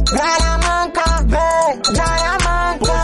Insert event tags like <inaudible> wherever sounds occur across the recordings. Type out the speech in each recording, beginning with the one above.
Gralha manca, vem, gralha manca.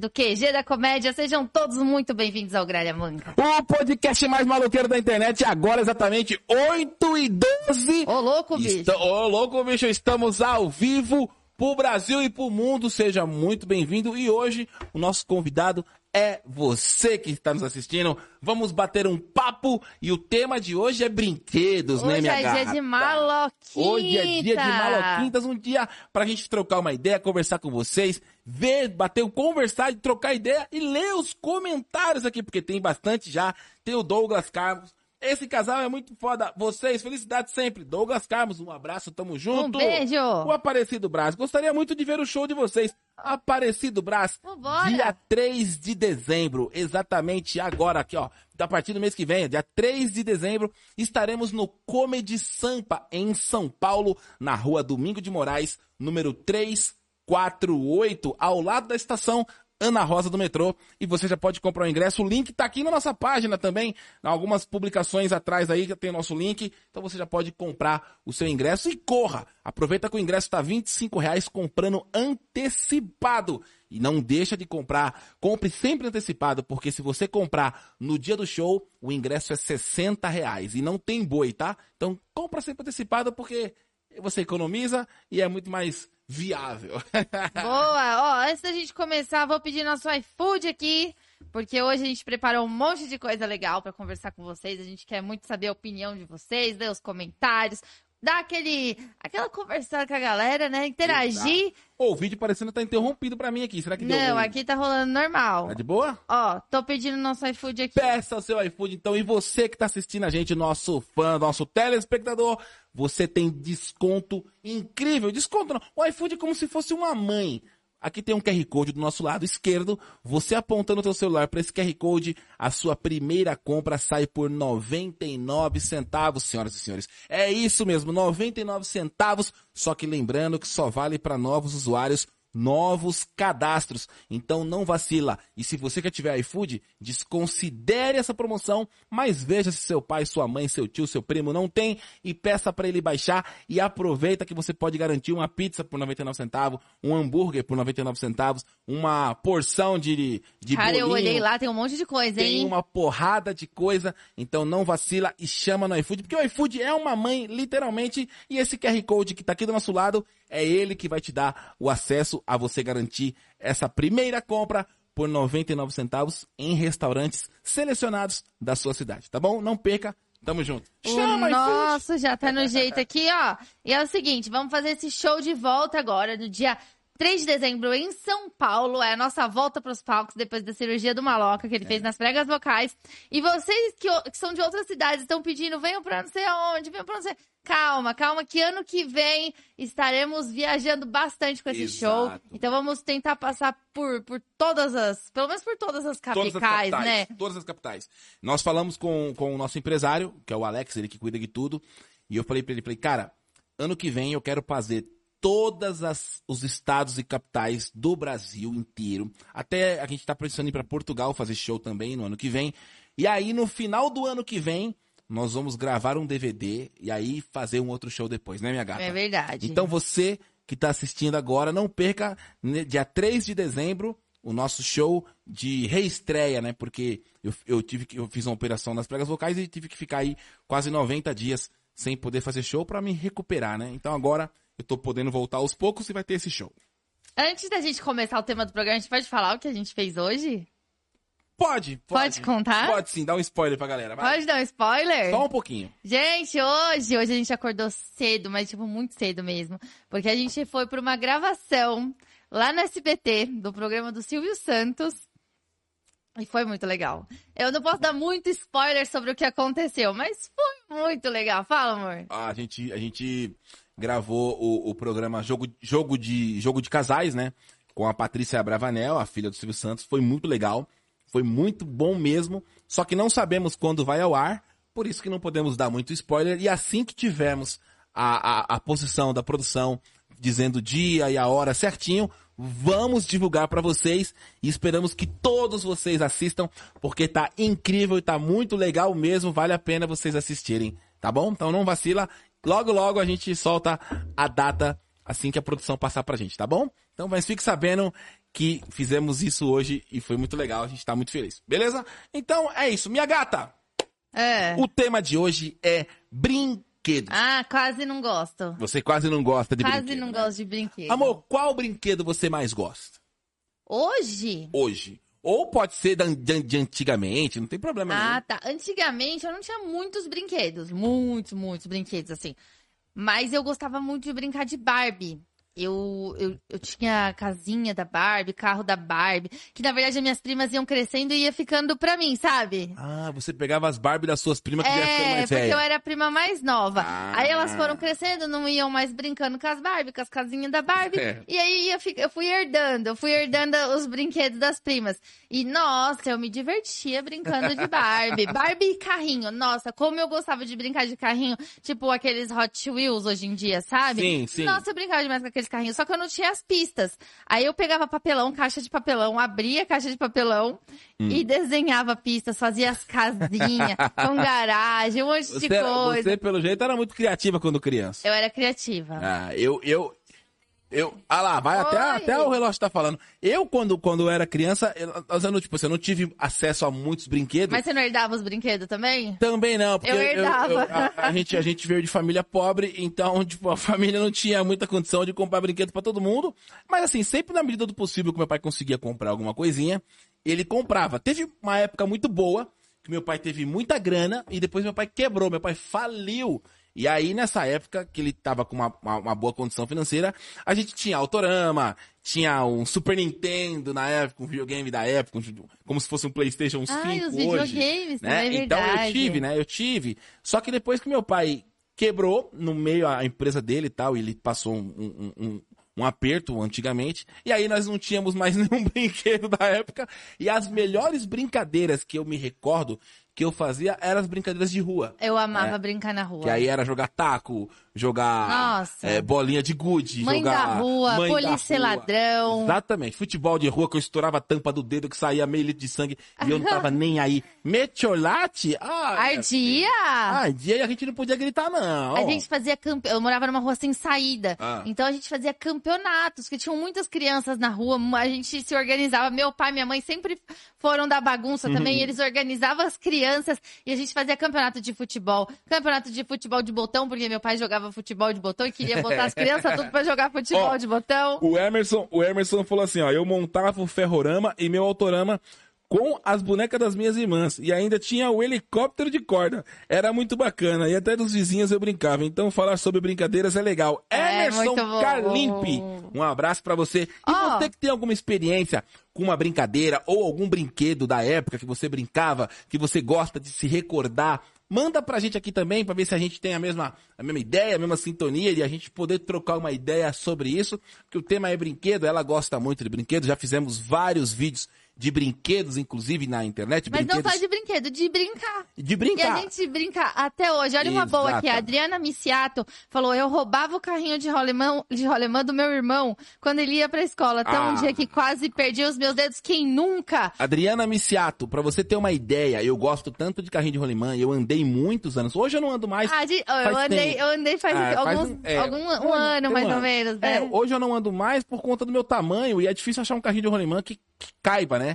do QG da Comédia. Sejam todos muito bem-vindos ao Gralha Manca. O podcast mais maloqueiro da internet, agora exatamente 8 e 12. Ô, louco, bicho. Está- Ô, louco, bicho, estamos ao vivo pro Brasil e pro mundo. Seja muito bem-vindo. E hoje, o nosso convidado é você que está nos assistindo. Vamos bater um papo e o tema de hoje é brinquedos, né, Hoje minha é dia gata? de maloquinta. Hoje é dia de maloquintas, um dia pra gente trocar uma ideia, conversar com vocês, ver, bater, conversar, trocar ideia e ler os comentários aqui, porque tem bastante já. Tem o Douglas Carlos. Esse casal é muito foda. Vocês, felicidade sempre. Douglas Carlos, um abraço, tamo junto. Um beijo. O Aparecido Brás. Gostaria muito de ver o show de vocês. Aparecido Brás. Vambora. Dia 3 de dezembro. Exatamente agora aqui, ó. A partir do mês que vem, dia 3 de dezembro, estaremos no Comedy Sampa, em São Paulo, na rua Domingo de Moraes, número 348, ao lado da estação Ana Rosa do metrô. E você já pode comprar o ingresso. O link tá aqui na nossa página também. Algumas publicações atrás aí tem o nosso link. Então você já pode comprar o seu ingresso e corra. Aproveita que o ingresso tá 25 reais comprando antecipado. E não deixa de comprar. Compre sempre antecipado, porque se você comprar no dia do show, o ingresso é 60 reais. E não tem boi, tá? Então compra sempre antecipado, porque você economiza e é muito mais viável. Boa. <laughs> Ó, antes da gente começar, vou pedir nosso iFood aqui, porque hoje a gente preparou um monte de coisa legal pra conversar com vocês. A gente quer muito saber a opinião de vocês, ler os comentários, dar aquele, aquela conversada com a galera, né? Interagir. Ô, o vídeo parecendo tá interrompido pra mim aqui. Será que deu? Não, ruim? aqui tá rolando normal. Tá de boa? Ó, tô pedindo nosso iFood aqui. Peça o seu iFood, então. E você que tá assistindo a gente, nosso fã, nosso telespectador, você tem desconto incrível. Desconto não. O iFood é como se fosse uma mãe. Aqui tem um QR Code do nosso lado esquerdo. Você apontando o seu celular para esse QR Code, a sua primeira compra sai por 99 centavos, senhoras e senhores. É isso mesmo, 99 centavos. Só que lembrando que só vale para novos usuários novos cadastros. Então não vacila. E se você quer tiver iFood, desconsidere essa promoção, mas veja se seu pai, sua mãe, seu tio, seu primo não tem e peça para ele baixar e aproveita que você pode garantir uma pizza por 99 centavos, um hambúrguer por 99 centavos, uma porção de de Cara, eu bolinho. olhei lá, tem um monte de coisa, Tem hein? uma porrada de coisa, então não vacila e chama no iFood, porque o iFood é uma mãe, literalmente, e esse QR Code que tá aqui do nosso lado, é ele que vai te dar o acesso a você garantir essa primeira compra por 99 centavos em restaurantes selecionados da sua cidade, tá bom? Não perca, tamo junto. O Chama nosso já tá no jeito aqui, ó. E é o seguinte, vamos fazer esse show de volta agora, no dia 3 de dezembro, em São Paulo. É a nossa volta pros palcos depois da cirurgia do Maloca que ele É. fez nas pregas vocais. E vocês que, que são de outras cidades estão pedindo, venham pra não sei aonde, venham pra não sei... Calma, calma, que ano que vem estaremos viajando bastante com esse show. Exato. Então vamos tentar passar por, por todas as... Pelo menos por todas as Todas as capitais, né? Todas as capitais. Nós falamos com, com o nosso empresário, que é o Alex, ele que cuida de tudo. E eu falei pra ele, falei, cara, ano que vem eu quero fazer todas as, os estados e capitais do Brasil inteiro. Até a gente tá pensando em ir pra Portugal fazer show também no ano que vem. E aí, no final do ano que vem, nós vamos gravar um DVD e aí fazer um outro show depois, né, minha gata? É verdade. Então você que está assistindo agora, não perca, né, dia 3 de dezembro, o nosso show de reestreia, né? Porque eu, eu tive que, eu fiz uma operação nas pregas vocais e tive que ficar aí quase 90 dias sem poder fazer show para me recuperar, né? Então agora eu tô podendo voltar aos poucos e vai ter esse show. Antes da gente começar o tema do programa, a gente pode falar o que a gente fez hoje? Pode, Pode contar? Pode sim, dá um spoiler pra galera. vai. Pode dar um spoiler? Só um pouquinho. Gente, hoje, hoje a gente acordou cedo, mas tipo muito cedo mesmo, porque a gente foi para uma gravação lá no SBT do programa do Silvio Santos. E foi muito legal. Eu não posso dar muito spoiler sobre o que aconteceu, mas foi muito legal. Fala, amor. A gente, a gente gravou o, o programa Jogo, Jogo, de, Jogo de Casais, né? Com a Patrícia Bravanel, a filha do Silvio Santos. Foi muito legal. Foi muito bom mesmo. Só que não sabemos quando vai ao ar. Por isso que não podemos dar muito spoiler. E assim que tivermos a, a, a posição da produção dizendo o dia e a hora certinho, Vamos divulgar pra vocês e esperamos que todos vocês assistam, porque tá incrível e tá muito legal mesmo, vale a pena vocês assistirem, tá bom? Então não vacila, logo logo a gente solta a data assim que a produção passar pra gente, tá bom? Então, mas fique sabendo que fizemos isso hoje e foi muito legal, a gente tá muito feliz. Beleza? Então é isso, minha gata. É. O tema de hoje é brinquedos. Ah, quase não gosto. Você quase não gosta de Quase brinquedo. não né? gosto de brinquedo. Amor, qual brinquedo você mais gosta Hoje? hoje? Ou pode ser de, de antigamente, não tem problema Ah, tá. Antigamente eu não tinha muitos brinquedos. Muitos, muitos brinquedos, assim. Mas eu gostava muito de brincar de Barbie. Eu, eu, eu tinha a casinha da Barbie, carro da Barbie, que na verdade as minhas primas iam crescendo e ia ficando pra mim, sabe? Ah, você pegava as Barbie das suas primas que já ficando É, mais porque velha. eu era a prima mais nova. Ah. Aí elas foram crescendo, não iam mais brincando com as Barbie, com as casinhas da Barbie. <laughs> É. E aí eu, eu fui herdando, eu fui herdando os brinquedos das primas. E nossa, eu me divertia brincando de Barbie. <laughs> Barbie e carrinho. Nossa, como eu gostava de brincar de carrinho, tipo aqueles Hot Wheels hoje em dia, sabe? Sim, sim. Nossa, eu brincava demais com aqueles carrinhos, só que eu não tinha as pistas. Aí eu pegava papelão, caixa de papelão, abria a caixa de papelão Hum. e desenhava pistas, fazia as casinhas <laughs> com garagem, um monte de Você, era- coisa. você, pelo jeito, era muito criativa quando criança. Eu era criativa. Ah, eu, eu, eu, ah lá, vai até, Oi. até o relógio tá falando. Eu, quando, quando eu era criança, eu, eu não, tipo, assim, eu não tive acesso a muitos brinquedos. Mas você não herdava os brinquedos também? Também não, porque Eu herdava. a, a gente, a gente veio de família pobre, então, <laughs> tipo, a família não tinha muita condição de comprar brinquedo pra todo mundo. Mas assim, sempre na medida do possível que meu pai conseguia comprar alguma coisinha, ele comprava. Teve uma época muito boa, que meu pai teve muita grana, e depois meu pai quebrou, meu pai faliu. E aí, nessa época, que ele tava com uma, uma, uma boa condição financeira, a gente tinha Autorama, tinha um Super Nintendo na época, um videogame da época, como se fosse um Playstation 5 Ai, os hoje videogames, né? é Então eu tive, né? Eu tive. Só que depois que meu pai quebrou no meio a empresa dele e tal, e ele passou um, um, um, um aperto antigamente, e aí nós não tínhamos mais <laughs> nenhum brinquedo da época, e as melhores brincadeiras que eu me recordo que eu fazia eram as brincadeiras de rua. Eu amava brincar na rua. É. Que aí era jogar taco, jogar é, bolinha de gude, Mãe jogar da rua, mãe da polícia e rua. ladrão. Exatamente. Futebol de rua que eu estourava a tampa do dedo que saía meio litro de sangue e eu não tava <laughs> nem aí. Metiolate? Ah, Ardia! Ardia e a gente não podia gritar não. A gente fazia campe... Eu morava numa rua sem saída. Ah. Então a gente fazia campeonatos, que tinham muitas crianças na rua. A gente se organizava. Meu pai e minha mãe sempre foram da bagunça Uhum. também. E eles organizavam as crianças e a gente fazia campeonato de futebol. Campeonato de futebol de botão, porque meu pai jogava futebol de botão e queria botar as crianças tudo pra jogar futebol Ó, de botão. O Emerson, o Emerson falou assim, ó, eu montava o ferrorama e meu autorama com as bonecas das minhas irmãs. E ainda tinha o helicóptero de corda. Era muito bacana. E até dos vizinhos eu brincava. Então falar sobre brincadeiras é legal. É, Emerson. Carlimpe. Um abraço pra você. E Ó. você que tem alguma experiência com uma brincadeira ou algum brinquedo da época que você brincava, que você gosta de se recordar, manda pra gente aqui também pra ver se a gente tem a mesma, a mesma ideia, a mesma sintonia e a gente poder trocar uma ideia sobre isso, porque o tema é brinquedo, ela gosta muito de brinquedos, já fizemos vários vídeos de brinquedos, inclusive na internet, Mas não brinquedos só de brinquedo, de brincar. de E brincar. a gente brinca até hoje. Olha uma boa aqui. A. Adriana Miciato falou: eu roubava o carrinho de rolemã, de rolemã do meu irmão quando ele ia pra escola. Até Ah. um dia que quase perdi os meus dedos. Quem nunca? Adriana Miciato, pra você ter uma ideia, eu gosto tanto de carrinho de rolimã, eu andei muitos anos. Hoje eu não ando mais. Ah, de- eu, andei, tempo. eu andei faz, Ah, faz alguns, um- é, algum, um, um ano, mais ano. ou menos, né? É, hoje eu não ando mais por conta do meu tamanho e é difícil achar um carrinho de rolimã que, que caiba, né?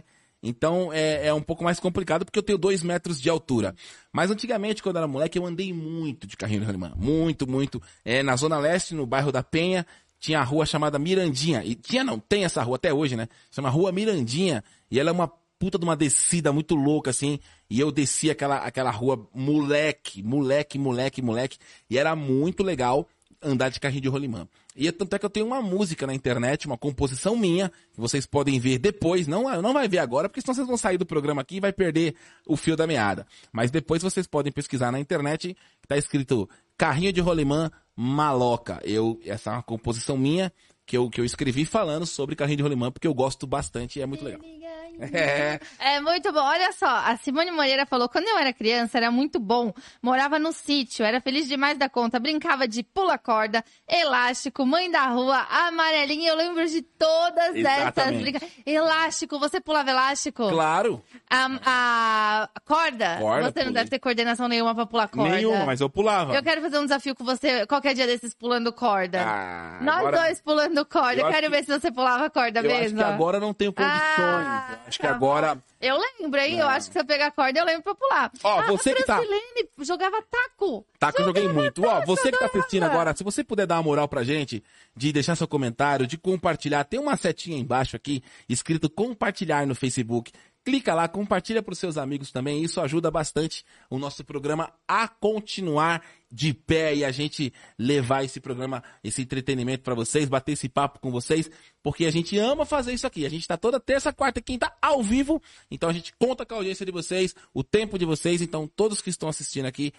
Então é, é um pouco mais complicado porque eu tenho dois metros de altura. Mas antigamente, quando eu era moleque, eu andei muito de carrinho de rolimã. Muito, muito. É, na Zona Leste, no bairro da Penha, tinha a rua chamada Mirandinha. E tinha, não, tem essa rua até hoje, né? Chama Rua Mirandinha. E ela é uma puta de uma descida muito louca, assim. E eu desci aquela, aquela rua moleque, moleque, moleque, moleque. E era muito legal andar de carrinho de rolimã. E é tanto é que eu tenho uma música na internet, uma composição minha, que vocês podem ver depois, não, não vai ver agora, porque senão vocês vão sair do programa aqui e vai perder o fio da meada. Mas depois vocês podem pesquisar na internet, que tá escrito Carrinho de Rolimã Maloca. Eu, essa é uma composição minha, que eu, que eu escrevi falando sobre carrinho de rolimã, porque eu gosto bastante e é muito legal. É. É muito bom. Olha só, a Simone Moreira falou: quando eu era criança, era muito bom. Morava no sítio, era feliz demais da conta. Brincava de pula-corda, elástico, mãe da rua, amarelinha. Eu lembro de todas essas Exatamente. brincadeiras. Elástico, você pulava elástico? Claro. A, a corda? Corda, você não pulei. deve ter coordenação nenhuma pra pular corda. Nenhuma, mas eu pulava. Eu quero fazer um desafio com você qualquer dia desses pulando corda. Ah, Nós agora- dois pulando corda. Eu acho quero que- ver se você pulava corda Eu acho mesmo. que agora não tenho condições. Ah, acho que tá agora. Eu lembro, hein? Eu acho que se eu pegar corda, eu lembro pra pular. Ó, ah, você a que tá- jogava taco. Tá, eu joguei muito. Ó, taco, você que tá assistindo agora, se você puder dar uma moral pra gente, de deixar seu comentário, de compartilhar, tem uma setinha embaixo aqui, escrito compartilhar no Facebook. Clica lá, compartilha pros seus amigos também. Isso ajuda bastante o nosso programa a continuar de pé e a gente levar esse programa, esse entretenimento pra vocês, bater esse papo com vocês, porque a gente ama fazer isso aqui. A gente tá toda terça, quarta e quinta ao vivo, então a gente conta com a audiência de vocês, o tempo de vocês, então todos que estão assistindo aqui,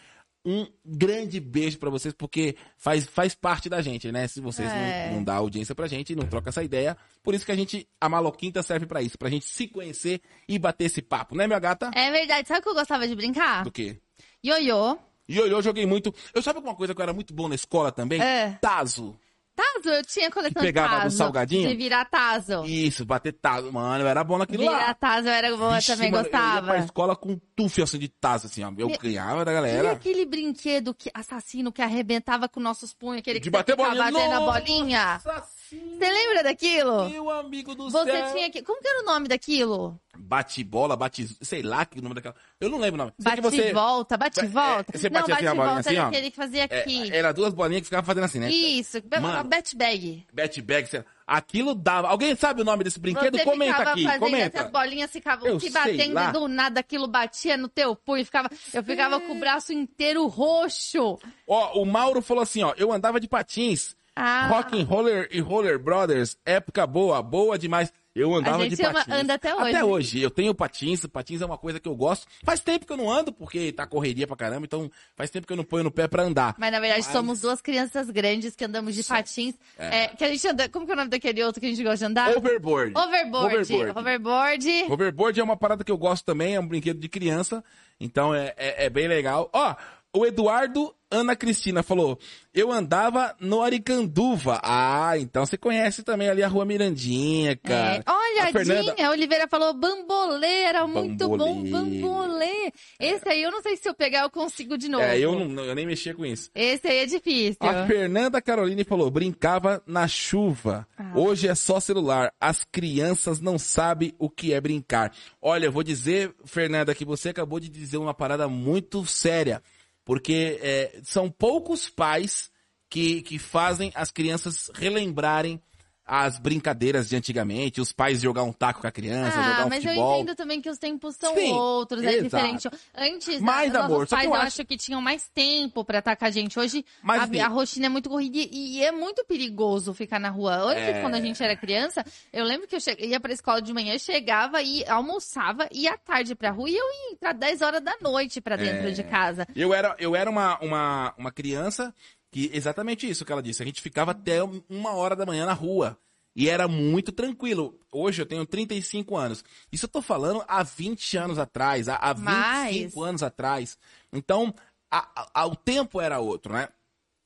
um grande beijo pra vocês, porque faz, faz parte da gente, né? Se vocês É. não, não dão audiência pra gente, não troca essa ideia. Por isso que a gente, a Maloquinta serve pra isso, pra gente se conhecer e bater esse papo, né, minha gata? É verdade. Sabe o que eu gostava de brincar? Do quê? Ioiô. Eu joguei muito. Eu sabe uma coisa que eu era muito bom na escola também? É. Tazo. Tazo, eu tinha coleção Que pegava de do tazo. salgadinho? De virar tazo. Isso, bater tazo. Mano, eu era bom naquilo Virar lá. tazo eu era boa, Vixe, também mano, Eu ia pra gostava. escola com tufo assim de tazo, assim, ó. Eu Me- ganhava da E galera. aquele brinquedo que, assassino que arrebentava com nossos punhos, aquele que De você bater bolinha. batendo a Nossa, bolinha? Sim, Você lembra daquilo? Meu amigo do Você céu. tinha que. Como que era o nome daquilo? Bate bola, bate. Sei lá que o nome daquela. Eu não lembro o nome. Sei Bate que você. volta, bate É, volta. você Não, batia assim a bate bolinha volta assim, era ó. aquele que fazia É, aqui. era duas bolinhas que ficavam fazendo assim, né? Isso, Mano. bet bag. Bet bag, sei lá. aquilo dava. Alguém sabe o nome desse brinquedo? Você comenta aqui, comenta. essas bolinhas ficavam Eu sei batendo lá. do nada aquilo batia no teu punho. Ficava, eu ficava com o braço inteiro roxo. Ó, o Mauro falou assim, ó, eu andava de patins. Ah. Rock and Roller e Roller Brothers, época boa, boa demais. Eu andava gente de ama- patins. anda até hoje. Até hoje. Eu tenho patins, patins é uma coisa que eu gosto. Faz tempo que eu não ando, porque tá correria pra caramba, então faz tempo que eu não ponho no pé pra andar. Mas na verdade Mas- somos duas crianças grandes que andamos de patins. É, que a gente anda. Como que é o nome daquele outro que a gente gosta de andar? Overboard. Overboard. Overboard. Overboard. Hoverboard é uma parada que eu gosto também, é um brinquedo de criança, então é, é, é bem legal. Ó, o Eduardo Ana Cristina falou, eu andava no Aricanduva. Ah, então você conhece também ali a Rua Mirandinha, cara. É. Olha, a Fernanda... Dinha Oliveira falou bambolê, era muito bom Bambolê. bambolê. Esse aí eu não sei se eu pegar eu consigo de novo. É, eu, não, eu nem mexia com isso. Esse aí é difícil. A Fernanda Caroline falou, brincava na chuva. Ah. Hoje é só celular. As crianças não sabem o que é brincar. Olha, eu vou dizer, Fernanda, que você acabou de dizer uma parada muito séria. Porque é, são poucos pais que, que fazem as crianças relembrarem as brincadeiras de antigamente, os pais jogar um taco com a criança, Ah, jogar um mas eu futebol. entendo também que os tempos são Sim, outros, é exato. diferente. Antes, Mais os nossos amor, pais eu acho- acho que tinham mais tempo pra estar com a gente. Hoje Mas, a, a rotina é muito corrida e, e é muito perigoso ficar na rua. Antes, É. quando a gente era criança, eu lembro que eu che- ia pra escola de manhã, chegava e almoçava, ia à tarde pra rua e eu ia entrar 10 horas da noite pra dentro É. de casa. Eu era, eu era uma, uma, uma criança que exatamente isso que ela disse. A gente ficava até uma hora da manhã na rua. E era muito tranquilo. Hoje eu tenho 35 anos. Isso eu tô falando há 20 anos atrás, há, há 25 Mais. anos atrás. Então, a- a- o tempo era outro, né?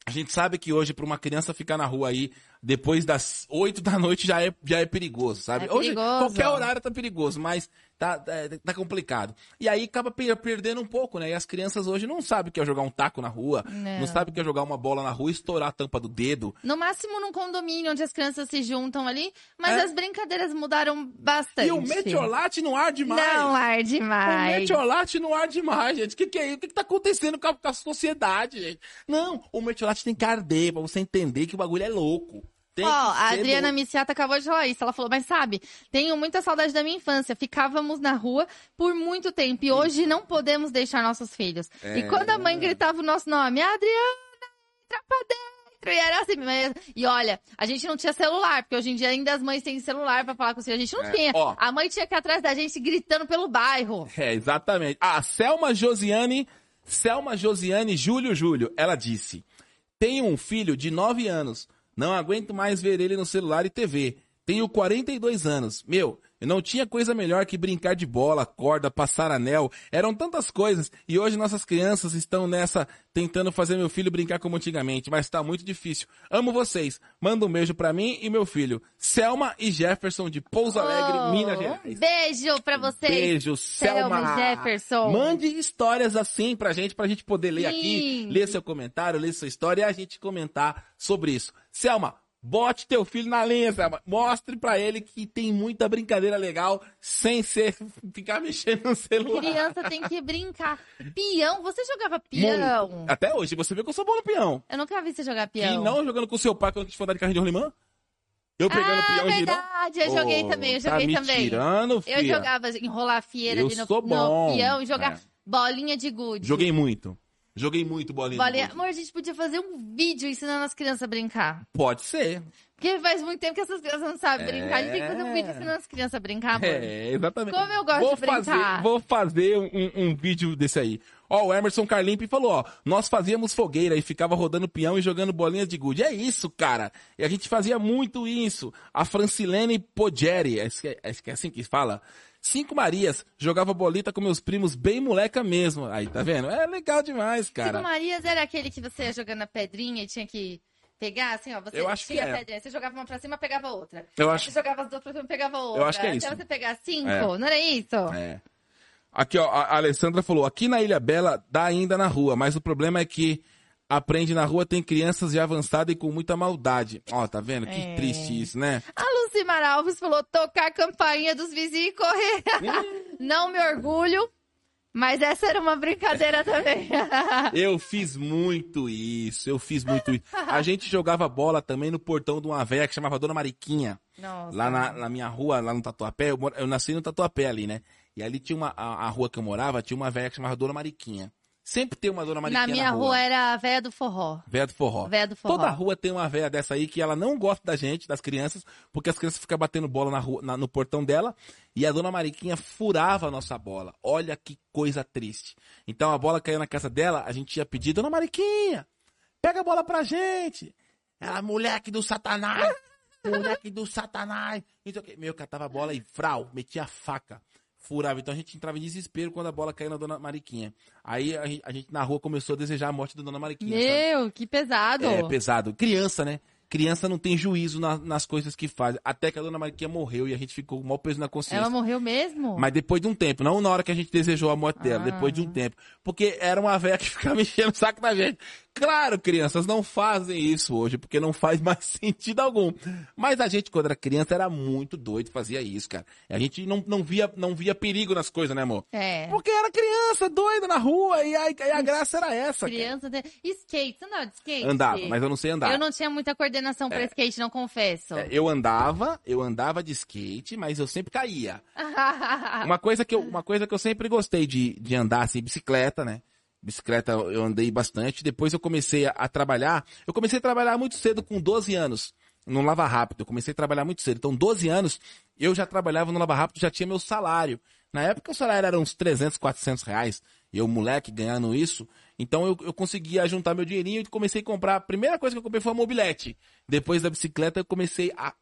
A gente sabe que hoje, para uma criança ficar na rua aí, depois das 8 da noite, já é, já é perigoso, sabe? É hoje, perigoso. qualquer horário tá perigoso, mas tá, é, tá complicado. E aí acaba per- perdendo um pouco, né? E as crianças hoje não sabem o que é jogar um taco na rua, não, Não. sabem o que é jogar uma bola na rua e estourar a tampa do dedo. No máximo num condomínio onde as crianças se juntam ali, mas É. as brincadeiras mudaram bastante. E o metiolate não arde mais. Não arde O mais. metiolate não arde mais, gente. O que, que é isso? O que, que tá acontecendo com a, com a sociedade, gente? Não, o metiolate tem que arder pra você entender que o bagulho é louco. Tem Ó, a Adriana. Miciata acabou de falar isso. Ela falou, mas sabe, tenho muita saudade da minha infância. Ficávamos na rua por muito tempo e hoje não podemos deixar nossos filhos. É. E quando a mãe gritava o nosso nome, Adriana, entra pra dentro. E era assim mesmo. E olha, a gente não tinha celular, porque hoje em dia ainda as mães têm celular pra falar com os filhos. A gente não É, tinha. ó. A mãe tinha que ir atrás da gente gritando pelo bairro. É, exatamente. A Selma Josiane, Selma Josiane Júlio Júlio, ela disse: Tenho um filho de 9 anos. Não aguento mais ver ele no celular e TV. Tenho 42 anos. Meu, Não tinha coisa melhor que brincar de bola, corda, passar anel. Eram tantas coisas. E hoje nossas crianças estão nessa, tentando fazer meu filho brincar como antigamente. Mas tá muito difícil. Amo vocês. Manda um beijo pra mim e meu filho. Selma e Jefferson de Pouso Alegre, Oh, Minas Gerais. Beijo pra vocês. Beijo, Selma Selma. e Jefferson. Mande histórias assim pra gente, pra gente poder ler aqui, Sim. ler seu comentário, ler sua história e a gente comentar sobre isso. Selma, bote teu filho na linha. Mostre pra ele que tem muita brincadeira legal sem ser <laughs> ficar mexendo no celular. Criança tem que brincar. Peão, você jogava peão? Muito. Até hoje, você vê que eu sou bom no peão. Eu nunca vi você jogar E peão. não jogando com seu pai quando a gente for andar de carrinho de rolimã? Eu pegando ah, peão e girando? verdade, eu joguei Ô, também, eu tá joguei me também. tirando, Eu filha. jogava enrolar fieira Eu ali no, sou no bom. peão e jogar É. bolinha de gude. Joguei muito. Joguei muito bolinha. Bolinha... Amor, a gente podia fazer um vídeo ensinando as crianças a brincar. Pode ser. Porque faz muito tempo que essas crianças não sabem brincar. A gente tem que fazer um É. vídeo ensinando as crianças a brincar, amor. É, exatamente. Como eu gosto vou de brincar. Fazer, vou fazer um, um vídeo desse aí. Ó, o Emerson Carlimpe falou, ó, nós fazíamos fogueira e ficava rodando peão e jogando bolinhas de gude. É isso, cara. E a gente fazia muito isso. A Francilene Pogeri, é, que é assim que fala. Cinco Marias, jogava bolita com meus primos bem moleca mesmo. Aí, tá vendo? É legal demais, cara. Cinco Marias era aquele que você ia jogando a pedrinha e tinha que pegar, assim, ó. Você Eu acho que tinha é. a pedrinha, você jogava uma pra cima, pegava outra. Eu acho- Você jogava as duas pra cima, pegava outra. acho que é Até isso. você pegar cinco, É. não era isso? É. Aqui, ó, a Alessandra falou, aqui na Ilha Bela dá ainda na rua, mas o problema é que aprende na rua tem crianças já avançadas e com muita maldade. Ó, tá vendo? Que É. triste isso, né? A Lucimar Alves falou tocar a campainha dos vizinhos e correr. não me orgulho, mas essa era uma brincadeira também. <laughs> Eu fiz muito isso, eu fiz muito isso. A gente jogava bola também no portão de uma véia que chamava Dona Mariquinha. Nossa. Lá na, na minha rua, lá no Tatuapé, eu, eu nasci no Tatuapé ali, né? E ali tinha uma, a, a rua que eu morava, tinha uma véia que chamava Dona Mariquinha. Sempre tem uma Dona Mariquinha Na minha rua. rua era a véia do forró. Véia do forró. Véia do forró. Toda rua tem uma véia dessa aí que ela não gosta da gente, das crianças, porque as crianças ficam batendo bola na rua, na- no portão dela e a dona Mariquinha furava a nossa bola. Olha que coisa triste. Então a bola caiu na casa dela, a gente ia pedir, dona Mariquinha, pega a bola pra gente. Ela, moleque do satanás, moleque do satanás. Meu, catava a bola e frau, metia a faca. Furava. Então a gente entrava em desespero quando a bola caiu na dona Mariquinha. Aí a gente, a gente na rua começou a desejar a morte da dona Mariquinha. sabe? Meu, que pesado. É pesado. Criança, né? Criança não tem juízo na- nas coisas que faz. Até que a dona Mariquinha morreu e a gente ficou com o maior peso na consciência. Ela morreu mesmo? Mas depois de um tempo, não na hora que a gente desejou a morte dela, Ah. depois de um tempo. Porque era uma velha que <laughs> ficava mexendo o saco da gente. Claro, crianças não fazem isso hoje, porque não faz <laughs> mais sentido algum. Mas a gente, quando era criança, era muito doido, fazia isso, cara. A gente não, não, via, não via perigo nas coisas, né, amor? É. Porque era criança, doida na rua, e a, e a graça era essa. cara. Criança. tem- Skate, você andava de skate? Andava, mas eu não sei andar. Eu não tinha muita coordenação pra skate, não confesso. É, eu andava, eu andava de skate, mas eu sempre caía. <laughs> Uma coisa que eu, uma coisa que eu sempre gostei de, de andar, assim, bicicleta, né? Bicicleta eu andei bastante. Depois eu comecei a, a trabalhar. Eu comecei a trabalhar muito cedo, com 12 anos, no Lava Rápido. Eu comecei a trabalhar muito cedo. Então, 12 anos, eu já trabalhava no Lava Rápido, já tinha meu salário. Na época, o salário era uns 300, 400 reais. Eu, moleque, ganhando isso. Então, eu, eu conseguia juntar meu dinheirinho e comecei a comprar. A primeira coisa que eu comprei foi uma mobilete. Depois da bicicleta, eu comecei a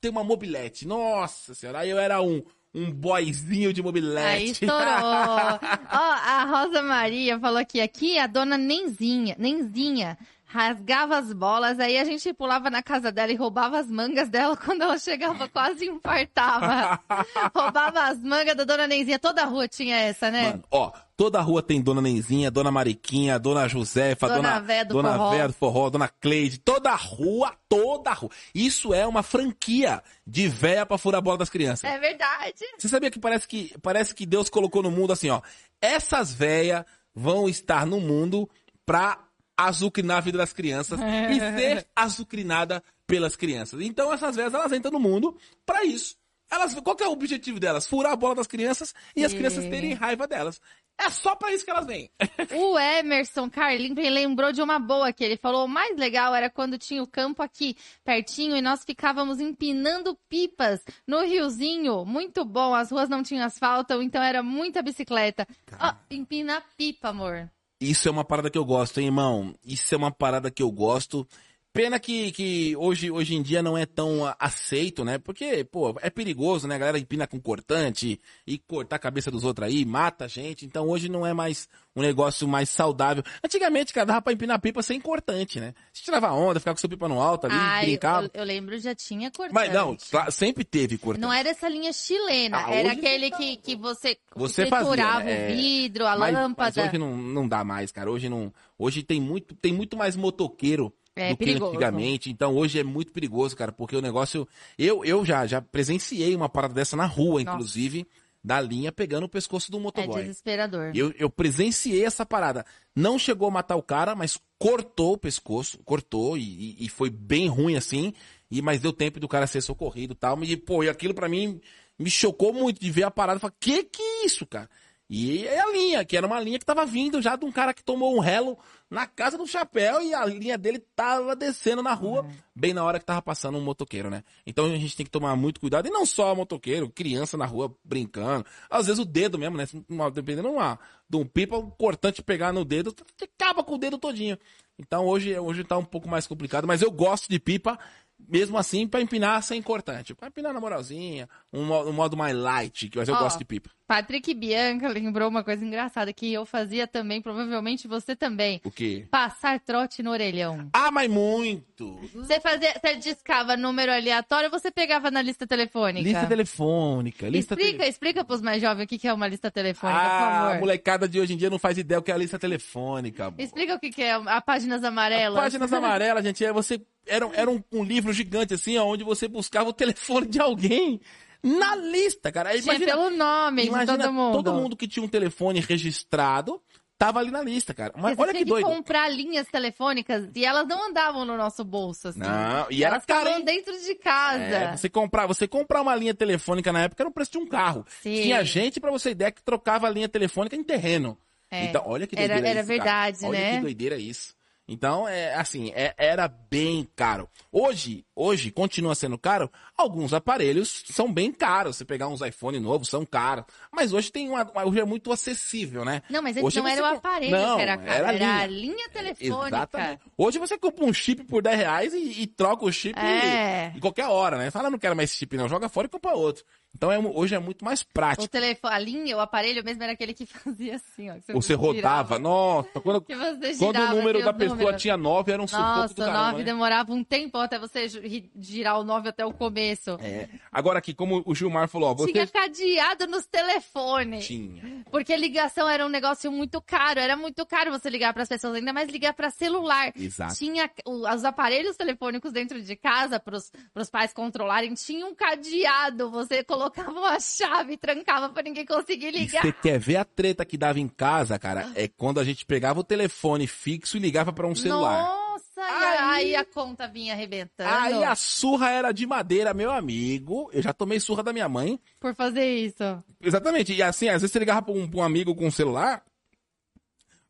ter uma mobilete. Nossa senhora, aí eu era um, um boyzinho de mobilete. Aí estourou. <laughs> Ó, a Rosa Maria falou aqui, aqui a dona Nenzinha, Nenzinha rasgava as bolas, aí a gente pulava na casa dela e roubava as mangas dela <laughs> quando ela chegava, quase infartava. <laughs> roubava as mangas da dona Nenzinha, toda a rua tinha essa, né? Mano, ó, toda rua tem Dona Nenzinha, Dona Mariquinha, Dona Josefa, Dona Dona, Vé do Dona Forró. Vé do Forró, Dona Cleide, toda rua, toda rua. Isso é uma franquia de véia pra furar a bola das crianças. É verdade. Você sabia que parece que parece que Deus colocou no mundo assim, ó. Essas véias vão estar no mundo pra azucrinar a vida das crianças e ser azucrinada pelas crianças. Então essas véias elas entram no mundo pra isso. Elas, qual que é o objetivo delas? Furar a bola das crianças e as É. crianças terem raiva delas. É só pra isso que elas vêm. <laughs> O Emerson Carlin lembrou de uma boa que ele falou. O mais legal era quando tinha o campo aqui pertinho e nós ficávamos empinando pipas no riozinho. Muito bom. As ruas não tinham asfalto, então era muita bicicleta. Ó, empina pipa, amor. Isso é uma parada que eu gosto, hein, irmão? Isso é uma parada que eu gosto. Pena que, que hoje, hoje em dia não é tão aceito, né? Porque, pô, é perigoso, né? A galera empina com cortante e cortar a cabeça dos outros aí, mata a gente. Então hoje não é mais um negócio mais saudável. Antigamente, cara, dava pra empinar pipa sem cortante, né? Se tirava onda, ficava com sua pipa no alto ali, eu, brincava. eu, eu lembro, já tinha cortante. Mas não, sempre teve cortante. Não era essa linha chilena, Ah, era aquele que, que você, Você triturava né? o vidro, a mas, lâmpada. Mas hoje não, não dá mais, cara. Hoje não. Hoje tem muito, tem muito mais motoqueiro É do perigoso. que antigamente. Então hoje é muito perigoso, cara, porque o negócio. Eu, eu já, já presenciei uma parada dessa na rua, Nossa. inclusive, da linha pegando o pescoço do É motoboy. desesperador. Eu, eu presenciei essa parada. Não chegou a matar o cara, mas cortou o pescoço, cortou e, e- foi bem ruim assim. E mas deu tempo do cara ser socorrido e tal. E pô, e aquilo pra mim me chocou muito de ver a parada. falar, que que é isso, cara? E é a linha, que era uma linha que tava vindo já de um cara que tomou um relo na casa do chapéu e a linha dele tava descendo na rua, bem na hora que tava passando um motoqueiro, né? Então a gente tem que tomar muito cuidado. E não só motoqueiro, criança na rua brincando. Às vezes o dedo mesmo, né? Dependendo de, uma, de um pipa, um cortante pegar no dedo, acaba com o dedo todinho. Então hoje, hoje tá um pouco mais complicado, mas eu gosto de pipa, mesmo assim, pra empinar sem cortante. Pra empinar na moralzinha, um, um modo mais light, que mas eu Ó, gosto de pipa. Patrick Bianca lembrou uma coisa engraçada que eu fazia também, provavelmente você também. O quê? Passar trote no orelhão. Ah, mas muito! Você fazia, você discava número aleatório, você pegava na lista telefônica. Lista telefônica, lista Explica, tele- explica pros mais jovens o que é uma lista telefônica, por Ah, a favor. molecada de hoje em dia não faz ideia o que é a lista telefônica. amor. Explica o que é a páginas amarelas. Páginas <laughs> amarelas, gente, é você era, um- era um, um livro gigante assim, onde você buscava o telefone de alguém na lista, cara. Aí Tinha Imagina, pelo nome imagina de todo mundo. todo mundo que tinha um telefone registrado tava ali na lista, cara. Mas Você olha que doido. comprar linhas telefônicas e elas não andavam no nosso bolso, assim. Não, e era caro, dentro de casa. É, você comprar, você comprar uma linha telefônica na época era o preço de um carro. Sim. Tinha gente, pra você ideia, que trocava a linha telefônica em terreno. É. Então, olha que Era- doideira era isso, cara. verdade, Olha né? que doideira isso. Então, é assim, é- era bem caro. Hoje, hoje continua sendo caro. Alguns aparelhos são bem caros. Você pegar uns iPhone novos são caros. Mas hoje tem uma, hoje é muito acessível, né? Não, mas Hoje não era o aparelho Não, que era caro, era a era, a linha. linha telefônica. Exatamente. Hoje você compra um chip por 10 reais e, e troca o chip É. em qualquer hora, né? Fala, não quero mais esse chip não, joga fora e compra outro. Então é, hoje é muito mais O prático. telefone, a linha, o aparelho mesmo era aquele que <laughs> fazia assim, ó. Você girava. rodava, nossa, quando, você quando o número da pessoa números. tinha 9, era um sufoco do Nossa, o caramba, 9 né? demorava um tempo até você gi- girar o 9 até o começo. É. Agora aqui, como o Gilmar falou, ó, você Tinha cadeado nos telefones. tinha. Porque ligação era um negócio muito caro. Era muito caro você ligar para as pessoas, ainda mais ligar para celular. Exato. Tinha o- os aparelhos telefônicos dentro de casa para os pais controlarem. Tinha um cadeado. Você colocava uma chave e trancava para ninguém conseguir ligar. você quer ver a treta que dava em casa, cara? É quando a gente pegava o telefone fixo e ligava pra um celular. Nossa, e Aí- aí a conta vinha arrebentando Aí a surra era de madeira, meu amigo. Eu já tomei surra da minha mãe. por fazer isso. Exatamente. E assim, às vezes você ligava pra um, pra um amigo com um celular,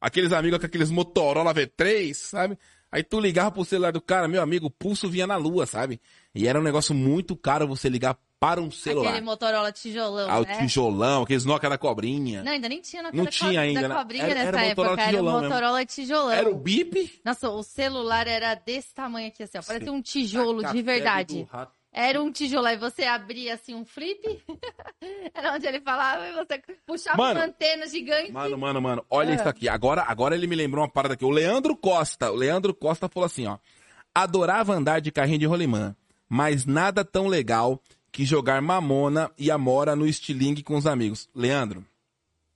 aqueles amigos com aqueles Motorola V3, sabe? Aí tu ligava pro celular do cara, meu amigo, o pulso vinha na lua, sabe? E era um negócio muito caro você ligar para um celular. Aquele Motorola tijolão, Ah, o né? tijolão, aqueles Nokia da cobrinha. Não, ainda nem tinha na Não tinha ainda, da né? cobrinha Era- nessa era época. Motorola era o tijolão mesmo. Motorola tijolão. Era o bip. Nossa, o celular era desse tamanho aqui, assim, ó. Parecia um tijolo de verdade. Era um tijolo. Aí você abria, assim, um flip. <laughs> era onde ele falava e você puxava Mano. uma antena gigante. Mano, mano, mano, olha Ah. isso aqui. Agora, agora ele me lembrou uma parada aqui. O Leandro Costa, o Leandro Costa falou assim, ó. Adorava andar de carrinho de rolimã, mas nada tão legal que jogar mamona e amora no estilingue com os amigos. Leandro,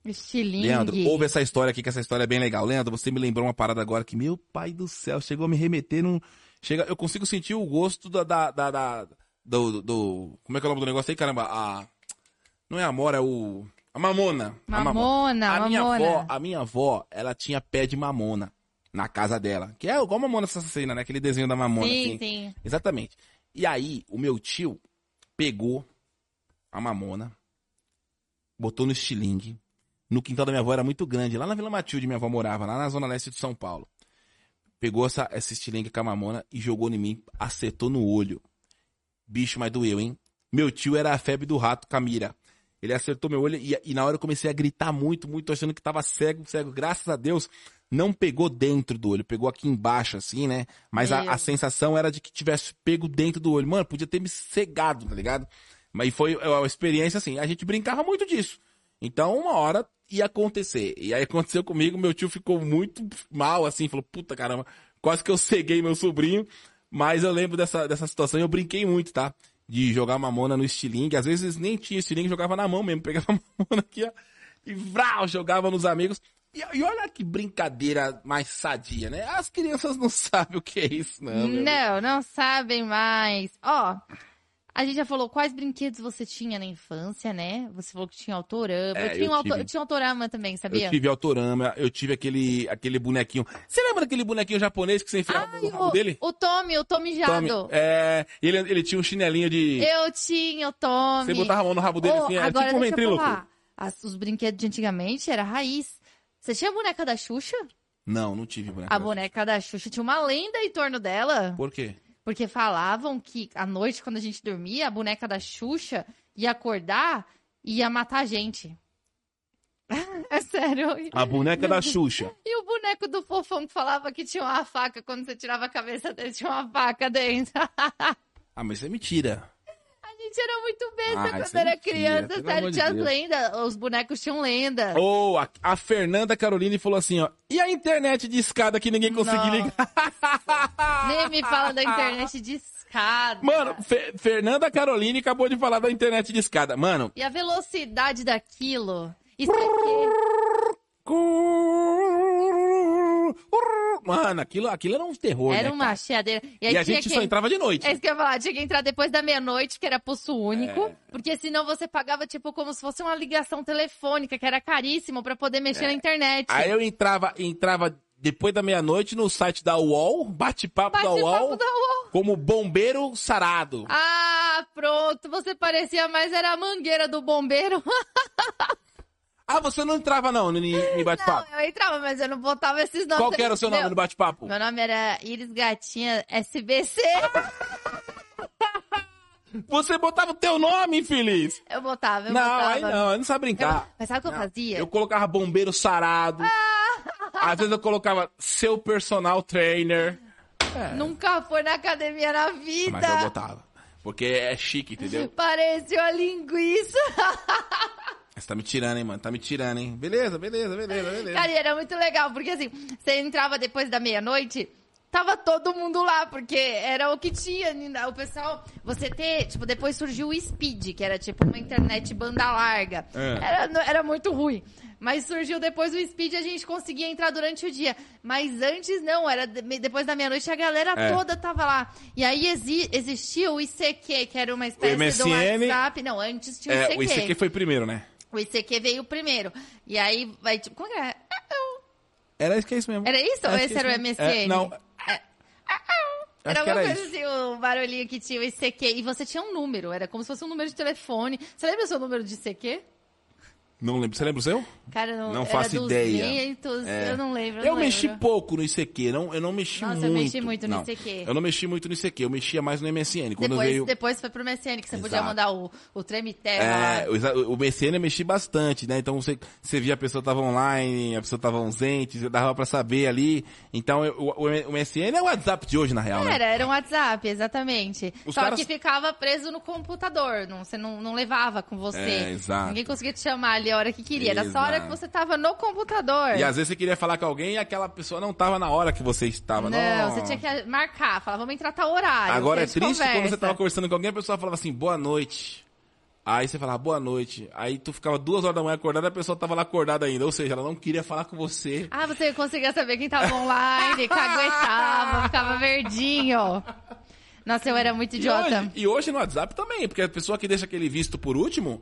Estilingue. Leandro, ouve essa história aqui, que essa história é bem legal. Leandro, você me lembrou uma parada agora que, meu pai do céu, chegou a me remeter num... Chega, eu consigo sentir o gosto da, da, da, da- do, do... Como é que é o nome do negócio aí, caramba? A... Não é amor, é o... A mamona. A Mamona, a minha mamona. avó, a minha avó, ela tinha pé de mamona na casa dela. Que é igual a mamona assassina, né? Aquele desenho da mamona. Sim, assim. sim. Exatamente. E aí, o meu tio pegou a mamona, botou no estilingue. No quintal da minha avó era muito grande. Lá na Vila Matilde minha avó morava, lá na zona leste de São Paulo. Pegou essa, essa estilingue com a mamona e jogou em mim, acertou no olho. Bicho, mas doeu, hein? Meu tio era a febre do rato, Camira. Ele acertou meu olho e, e na hora eu comecei a gritar muito, muito, achando que tava cego, cego. Graças a Deus, não pegou dentro do olho, pegou aqui embaixo, assim, né? Mas a, a sensação era de que tivesse pego dentro do olho. Mano, podia ter me cegado, tá ligado? Mas foi uma experiência assim, a gente brincava muito disso. Então, uma hora ia acontecer. E aí aconteceu comigo, meu tio ficou muito mal, assim, falou, puta caramba, quase que eu ceguei meu sobrinho. Mas eu lembro dessa, dessa situação e eu brinquei muito, tá? De jogar mamona no estilingue. Às vezes nem tinha estilingue, jogava na mão mesmo. <laughs> Pegava a mamona aqui, ó, e vrau, jogava nos amigos. E, olha que brincadeira mais sadia, né? As crianças não <laughs> sabem o que é isso, não. Não, não sabem mais. Ó, a gente já falou quais brinquedos você tinha na infância, né? Você falou que tinha autorama. É, eu, tinha eu um auto- tive. eu tinha autorama também, sabia? Eu tive autorama, eu tive aquele, aquele bonequinho. Você lembra daquele bonequinho japonês que você enfiava Ai, no rabo o, dele? o Tommy, o Tommy Tommy. Jado. É, ele, ele tinha um chinelinho de. Eu tinha o Tommy. Você botava a mão no rabo dele Ô, assim, era agora tipo um ventríloco. os brinquedos de antigamente era raiz. Você tinha a boneca da Xuxa? Não, não tive boneca. A boneca da Xuxa tinha uma lenda em torno dela. Por quê? Porque falavam que à noite, quando a gente dormia, a boneca da Xuxa ia acordar e ia matar a gente. <laughs> é sério. A boneca da Xuxa. <laughs> E o boneco do fofão que falava que tinha uma faca, quando você tirava a cabeça dele, tinha uma faca dentro. <laughs> Ah, mas isso é mentira. Gente era muito besta Ah, quando é era criança, pelo sério, de tinha as lendas, os bonecos tinham lenda. Ou a, a Fernanda Caroline falou assim, ó. E a internet de escada que ninguém conseguia ligar? <laughs> Nem me fala da internet de escada. Mano, Fe- Fernanda Caroline acabou de falar da internet de escada. Mano. E a velocidade daquilo. Isso aqui Mano, aquilo, aquilo era um terror, era né, uma cara? cheadeira. E, aí E a gente que... só entrava de noite. É isso que eu ia falar, tinha que entrar depois da meia-noite, que era pulso único, É. porque senão você pagava, tipo, como se fosse uma ligação telefônica, que era caríssimo pra poder mexer na internet. É. Aí eu entrava, entrava depois da meia-noite no site da UOL, bate-papo da Bate-papo UOL, da UOL. como bombeiro sarado. Ah, pronto, você parecia mais era a mangueira do bombeiro. <laughs> Ah, você não entrava não no, no Não, bate-papo? eu entrava, mas eu não botava esses nomes. Qual que era o seu nome no bate-papo? Meu nome era Iris Gatinha SBC. <laughs> Você botava o teu nome, infeliz. Eu botava, eu não, botava. aí não, eu não sabe brincar. Eu- mas sabe o que eu Não. fazia? Eu colocava bombeiro sarado. Às vezes eu colocava seu personal trainer. Nunca foi na academia na vida. Mas eu botava. Porque é chique, entendeu? Parecia uma linguiça. <laughs> Você tá me tirando, hein, mano? Tá me tirando, hein? Beleza, beleza, beleza, beleza. Cara, e era muito legal, porque assim, você entrava depois da meia-noite, tava todo mundo lá, porque era o que tinha. né? O pessoal, você ter, tipo, depois surgiu o Speed, que era tipo uma internet banda larga. É. Era, era muito ruim. Mas surgiu depois o Speed e a gente conseguia entrar durante o dia. Mas antes não, era de- depois da meia-noite a galera É. toda tava lá. E aí exi- existia o ICQ, que era uma espécie do. WhatsApp. Não, antes tinha o É, ICQ. o ICQ foi primeiro, né? O ICQ veio primeiro. E aí vai, tipo, como é é? Era isso que é isso mesmo. Era isso? Ou esse é era o. MSN? É, não, Era acho que uma era coisa isso. assim, o barulhinho que tinha o ICQ. E você tinha um número, era como se fosse um número de telefone. Você lembra o seu número de ICQ? Não lembro. Você lembra o seu? Cara, não, Não faço 200, ideia. eu não lembro. Eu não mexi lembro. pouco no ICQ, não, eu não mexi Nossa, muito. eu mexi muito no não. ICQ. Eu não mexi muito no ICQ, eu mexia mais no MSN. Quando Depois, veio... depois foi pro MSN, que você podia Exato. mandar o, o treme terra. É, o o MSN eu mexi bastante, né? Então você, você via a pessoa tava online, a pessoa tava ausente, você dava pra saber ali. Então eu- o, o, MSN é o WhatsApp de hoje, na real, né? Era, era um WhatsApp, exatamente. Os Só caras- que ficava preso no computador, não, você não, não levava com você. É, exato. Ninguém conseguia te chamar ali a hora que queria, era só a hora que Exato. você tava no computador. E às vezes você queria falar com alguém e aquela pessoa não tava na hora que você estava. Não, Nossa. você tinha que marcar, falar, vamos entrar tal horário. Agora é triste quando você conversa. tava conversando com alguém, a pessoa falava assim, boa noite. Aí você falava, boa noite. Aí tu ficava duas horas da manhã acordado, a pessoa tava lá acordada ainda. Ou seja, ela não queria falar com você. Ah, você conseguia saber quem tava online, caguetava, ficava verdinho. Nossa, eu era muito E idiota. hoje, e hoje no WhatsApp também, porque a pessoa que deixa aquele visto por último,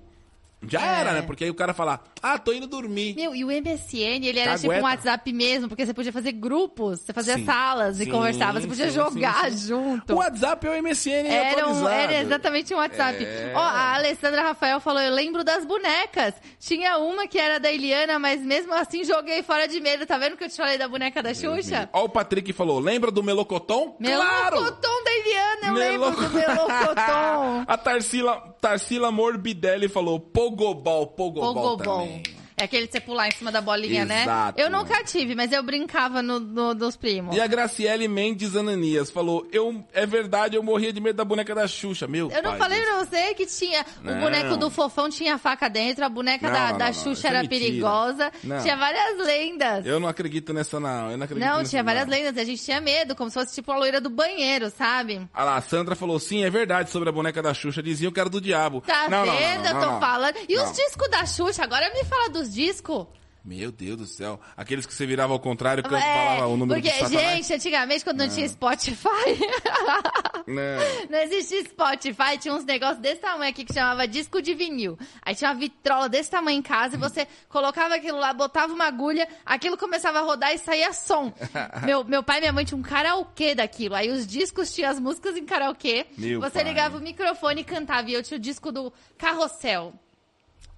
já É. era, né? Porque aí o cara fala, ah, tô indo dormir. Meu, e o MSN, ele era tipo um Cagueta. WhatsApp mesmo, porque você podia fazer grupos, você fazia Sim. salas e Sim, conversava, você podia sim, jogar junto. O WhatsApp é o MSN Era, um- era exatamente um WhatsApp. É. Ó, a Alessandra Rafael falou, eu lembro das bonecas. Tinha uma que era da Eliana, mas mesmo assim joguei fora de medo. Tá vendo que eu te falei da boneca da Xuxa? Ó o Patrick falou, lembra do Melocoton? Claro! Melocoton da Eliana, eu lembro do Melo- Melocoton. <laughs> A Tarsila, Tarsila Morbidelli falou Pogobol, Pogobol, Pogobol. também. É aquele de você pular em cima da bolinha, Exato. né? Eu nunca tive, mas eu brincava no, no- dos primos. E a Graciele Mendes Ananias falou: eu, É verdade, eu morria de medo da boneca da Xuxa. Meu Eu não pai falei do pra você que tinha. Não. O boneco do fofão tinha faca dentro, a boneca Não, da, não, da não, Xuxa é era mentira. perigosa. Não. Tinha várias lendas. Eu não acredito nessa, não. Eu não acredito Não, tinha várias não. lendas. A gente tinha medo, como se fosse tipo a loira do banheiro, sabe? Ah lá, a Sandra falou: sim, é verdade sobre a boneca da Xuxa. Diziam que era do diabo. Tá não, não, não, vendo? não, eu tô não. falando. E Não. os discos da Xuxa? Agora me fala dos discos. Meu Deus do céu. Aqueles que você virava ao contrário, que É, falava o número porque, do satanás. gente, antigamente, quando não, tinha Spotify, <laughs> Não. não existia Spotify, tinha uns negócios desse tamanho aqui que chamava disco de vinil. Aí tinha uma vitrola desse tamanho em casa e você colocava aquilo lá, botava uma agulha, aquilo começava a rodar e saía som. <laughs> meu, meu pai e minha mãe tinham um karaokê daquilo. Aí os discos tinham as músicas em karaokê. Meu você pai. ligava o microfone e cantava. E eu tinha o disco do Carrossel.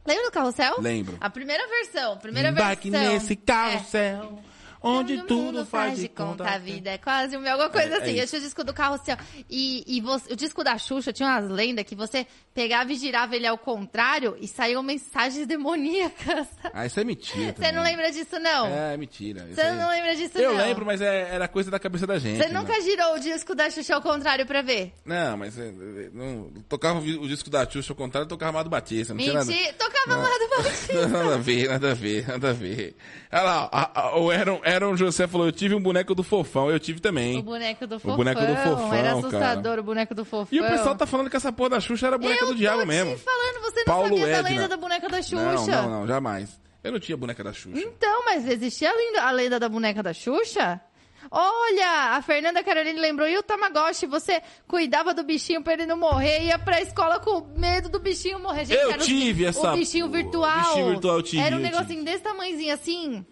Lembra do Carrossel? Lembro. A primeira versão, primeira Embarque versão. nesse carrossel, onde tudo mundo faz de conta. A vida é quase um alguma coisa É, é assim. eu isso. tinha o disco do carrossel. E, e você- o disco da Xuxa tinha umas lendas que você pegava e girava ele ao contrário e saíam mensagens demoníacas. <laughs> Ah, isso é mentira. Você não lembra disso, não? É, mentira. Isso Você aí- não lembra disso, Eu não? lembro, mas é- era coisa da cabeça da gente. Você né? nunca girou o disco da Xuxa ao contrário pra ver? Não, mas é, é, não, tocava o o disco da Xuxa ao contrário, tocava Amado Batista. Não tinha nada. Mentira. Tocava lá do Batista. Nada a ver, nada a ver, nada a ver. Olha lá, a- a- o Aaron, Aaron José falou, eu tive um boneco do fofão, eu tive também. O boneco do fofão. boneco do fofão, Era cara. assustador o boneco do fofão. E o pessoal tá falando que essa porra da Xuxa era boneca Eu do diabo tô mesmo. te falando, você não Paulo sabia da Edna. lenda da boneca da Xuxa. Não, não, não, jamais. Eu não tinha boneca da Xuxa. Então, mas existia a lenda, a lenda da boneca da Xuxa? Olha, a Fernanda Caroline lembrou, e o Tamagotchi? Você cuidava do bichinho pra ele não morrer, ia pra escola com medo do bichinho morrer. Gente, Eu era o- tive essa O bichinho virtual. Bichinho virtual eu tive, Era um negocinho desse tamanhozinho assim.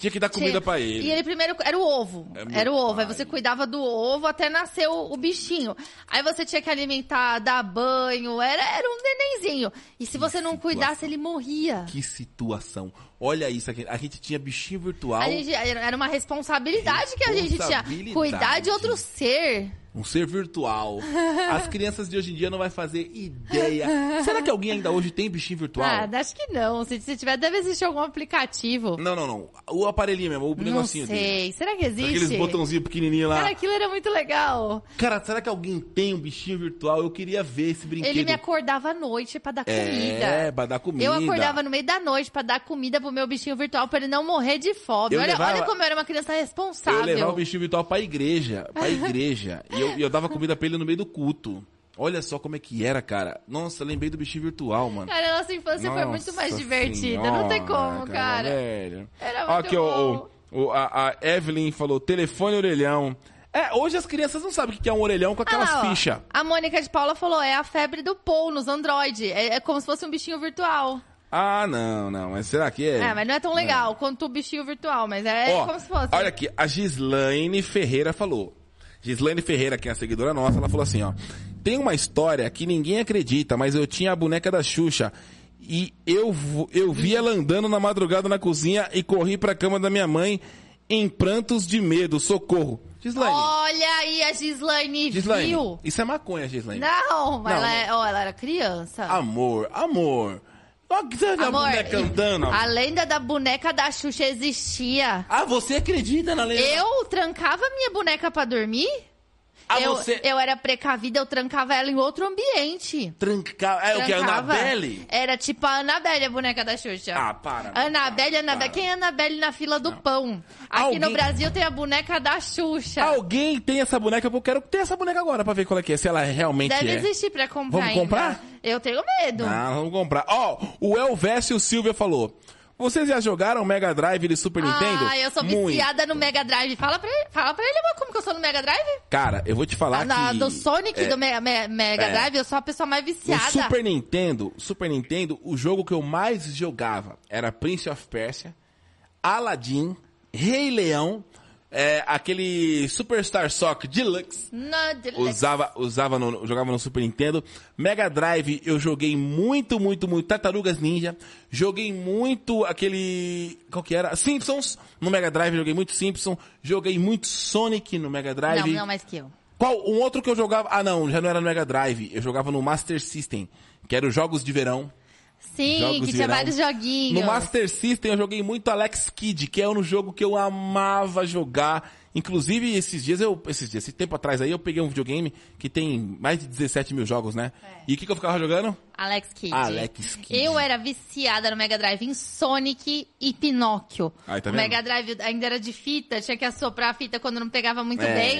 Tinha que dar comida Tinha- pra ele. E ele primeiro era o ovo. É era o ovo. Aí pai. você cuidava do ovo até nascer o, o bichinho. Aí você tinha que alimentar, dar banho. Era, era um nenenzinho. E se você não situação. cuidasse, ele morria. Que situação. Olha isso aqui. A gente tinha bichinho virtual, gente, era uma responsabilidade que a gente tinha. Responsabilidade. Cuidar de outro ser. Um ser virtual. <laughs> As crianças de hoje em dia não vai fazer ideia. Será que alguém ainda hoje tem bichinho virtual? Ah, acho que não. Se, se tiver, deve existir algum aplicativo. Não, não, não. O aparelhinho mesmo, o Não negocinho sei. dele. Será que existe? Aqueles botãozinhos pequenininhos lá. Cara, aquilo era muito legal. Cara, será que alguém tem um bichinho virtual? Eu queria ver esse brinquedo. Ele me acordava à noite pra dar É, comida. pra dar comida. Eu acordava no meio da noite pra dar comida pro meu bichinho virtual pra ele não morrer de fome. Eu Olha, levava- olha como eu era uma criança Eu responsável. levava o bichinho virtual pra igreja. Pra <laughs> igreja. E eu, eu dava comida pra ele no meio do culto. Olha só como é que era, cara. Nossa, lembrei do bichinho virtual, mano. Cara, a nossa infância foi muito mais Nossa divertida. não tem senhora, como, cara. Velho. Era muito aqui, bom. o- o- a, a Evelyn falou, telefone orelhão. É, hoje as crianças não sabem o que é um orelhão com aquelas Ah fichas. A Mônica de Paula falou, é a febre do Paul nos Android. É, é como se fosse um bichinho virtual. Ah, não, não. Mas será que é? É, mas não é tão legal quanto o bichinho virtual, mas é Ó, como se fosse. Olha aqui, a Gislaine Ferreira falou. Gislaine Ferreira, que é a seguidora nossa, ela falou assim, ó. Tem uma história que ninguém acredita, mas eu tinha a boneca da Xuxa e eu, eu vi <laughs> ela andando na madrugada na cozinha e corri pra cama da minha mãe em prantos de medo, socorro. Gislaine, Olha aí, a Gislaine, Gislaine, viu? isso é maconha, Gislaine. Não, mas Não, ela, é- ó, ela era criança. Amor, amor. Ó, que você a boneca andando. a lenda da boneca da Xuxa existia. Ah, você acredita na lenda? Eu trancava minha boneca pra dormir? Ah, eu, você eu era precavida, eu trancava ela em outro ambiente. trancava... É o que, a Trancava. Annabelle? Era tipo a Annabelle, a boneca da Xuxa. Ah, para. Annabelle, Annabelle. para. Quem é Annabelle na fila do pão? Aqui Alguém- no Brasil tem a boneca da Xuxa. Alguém tem essa boneca? Eu quero ter essa boneca agora pra ver qual é que é, se ela realmente Deve é. existir pra comprar Vamos ainda. comprar? Eu tenho medo. Ah, vamos comprar. Ó, o Elvésio Silvia falou. Vocês já jogaram Mega Drive de Super Nintendo? Ah, eu sou Muito. viciada no Mega Drive. Fala pra ele, fala pra ele amor, como que eu sou no Mega Drive? Cara, eu vou te falar Ah, na- que... do Sonic é, do Mega, Me- Mega é. Drive, eu sou a pessoa mais viciada. Super Nintendo, Super Nintendo, o jogo que eu mais jogava era Prince of Persia, Aladdin, Rei Leão, é, aquele Superstar Soccer Deluxe. Na Deluxe. Usava, usava no, jogava no Super Nintendo. Mega Drive eu joguei muito, muito, muito. Tartarugas Ninja. Joguei muito aquele. Qual que era? Simpsons. No Mega Drive joguei muito Simpsons. Joguei muito Sonic no Mega Drive. Não, não mais que eu. Qual? Um outro que eu jogava. Ah, não, já não era no Mega Drive. Eu jogava no Master System. Que era os Jogos de Verão. Sim, Jogos que tinha vários joguinhos. No Master System eu joguei muito Alex Kidd, que é um jogo que eu amava jogar. Inclusive, esses dias, eu, esses dias, esse tempo atrás aí, eu peguei um videogame que tem mais de 17 mil jogos, né? E o que, que eu ficava jogando? Alex Kidd. Alex Kidd. Eu era viciada no Mega Drive em Sonic e Pinóquio. Aí, tá o? Mega Drive ainda era de fita, tinha que assoprar a fita quando não pegava muito É. bem.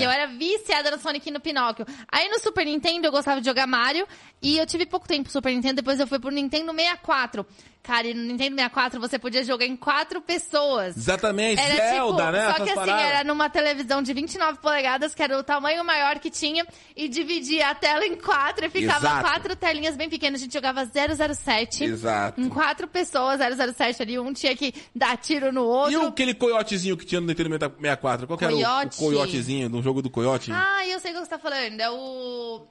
E eu era viciada no Sonic e no Pinóquio. Aí no Super Nintendo eu gostava de jogar Mario e eu tive pouco tempo pro Super Nintendo, depois eu fui pro Nintendo 64. Cara, e no Nintendo 64 você podia jogar em quatro pessoas. Exatamente, Era Zelda, tipo, né? só que assim, paradas. era numa televisão de 29 polegadas, que era o tamanho maior que tinha, e dividia a tela em quatro, e ficava Exato. quatro telinhas bem pequenas. A gente jogava 007. Exato. Em quatro pessoas, 007 ali, um tinha que dar tiro no outro. E aquele coiotezinho que tinha no Nintendo 64? Qual que era o- o, Coiote? coiotezinho do jogo do coiote? Ah, eu sei o que você tá falando, é o